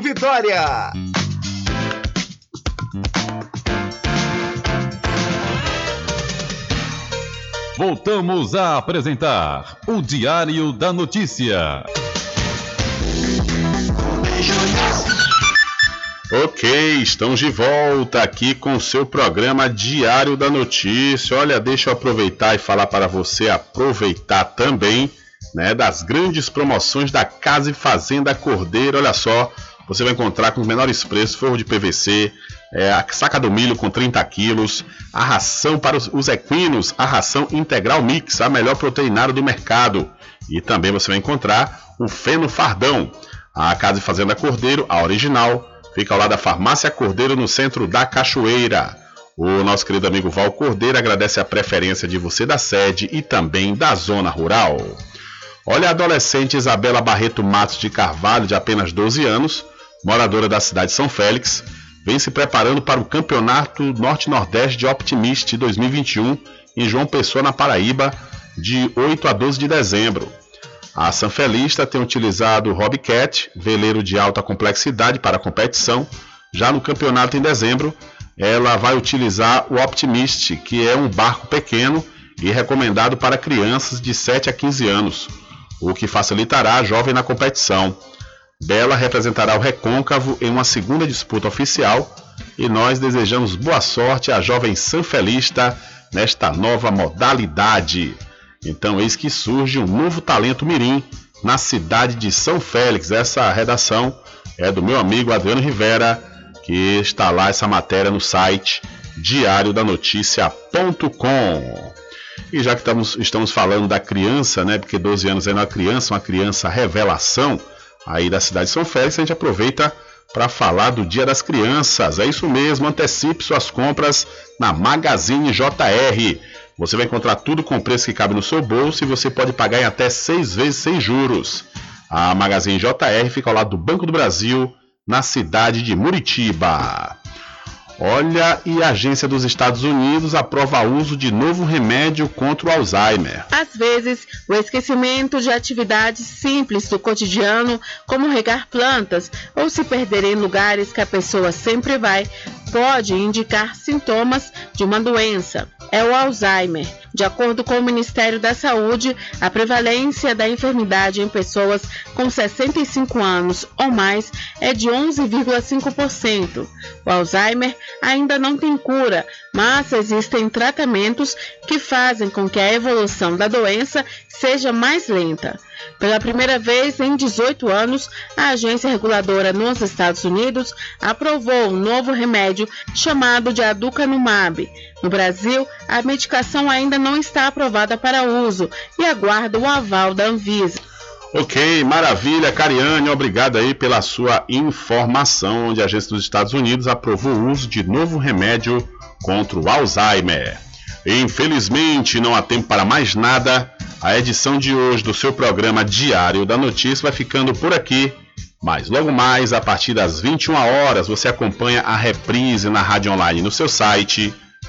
Vitória. Voltamos a apresentar o Diário da Notícia. Ok, estamos de volta aqui com o seu programa Diário da Notícia. Olha, deixa eu aproveitar e falar para você aproveitar também, né, das grandes promoções da Casa e Fazenda Cordeiro. Olha só, você vai encontrar com os menores preços forro de PVC, é, a saca do milho com 30 quilos, a ração para os, os equinos, a ração integral mix, a melhor proteinária do mercado. E também você vai encontrar o feno fardão. A Casa e Fazenda Cordeiro, a original, fica ao lado da Farmácia Cordeiro, no centro da Cachoeira. O nosso querido amigo Val Cordeiro agradece a preferência de você da sede e também da zona rural. Olha a adolescente Isabela Barreto Matos de Carvalho, de apenas 12 anos, moradora da cidade de São Félix, vem se preparando para o Campeonato Norte-Nordeste de Optimist 2021 em João Pessoa, na Paraíba, de 8 a 12 de dezembro. A Sanfelista tem utilizado o Hobbycat, veleiro de alta complexidade para a competição. Já no campeonato em dezembro, ela vai utilizar o Optimist, que é um barco pequeno e recomendado para crianças de 7 a 15 anos, o que facilitará a jovem na competição. Bela representará o Recôncavo em uma segunda disputa oficial e nós desejamos boa sorte à jovem sanfelista nesta nova modalidade. Então, eis que surge um novo talento mirim na cidade de São Félix. Essa redação é do meu amigo Adriano Rivera, que está lá essa matéria no site diariodanoticia.com. E já que estamos, estamos falando da criança, né? Porque 12 anos é uma criança, uma criança revelação aí da cidade de São Félix, a gente aproveita para falar do Dia das Crianças. É isso mesmo, antecipe suas compras na Magazine JR. Você vai encontrar tudo com preço que cabe no seu bolso e você pode pagar em até seis vezes sem juros. A Magazine JR fica ao lado do Banco do Brasil, na cidade de Muritiba. Olha, e a Agência dos Estados Unidos aprova uso de novo remédio contra o Alzheimer. Às vezes, o esquecimento de atividades simples do cotidiano, como regar plantas ou se perder em lugares que a pessoa sempre vai, pode indicar sintomas de uma doença. É o Alzheimer. De acordo com o Ministério da Saúde, a prevalência da enfermidade em pessoas com 65 anos ou mais é de 11,5%. O Alzheimer ainda não tem cura, mas existem tratamentos que fazem com que a evolução da doença seja mais lenta. Pela primeira vez em 18 anos, a agência reguladora nos Estados Unidos aprovou um novo remédio chamado de aducanumab. No Brasil, a medicação ainda não está aprovada para uso e aguarda o aval da Anvisa. Ok, maravilha, Cariane, obrigado aí pela sua informação, onde a agência dos Estados Unidos aprovou o uso de novo remédio contra o Alzheimer. Infelizmente, não há tempo para mais nada. A edição de hoje do seu programa Diário da Notícia vai ficando por aqui. Mas logo mais, a partir das 21 horas, você acompanha a reprise na rádio online no seu site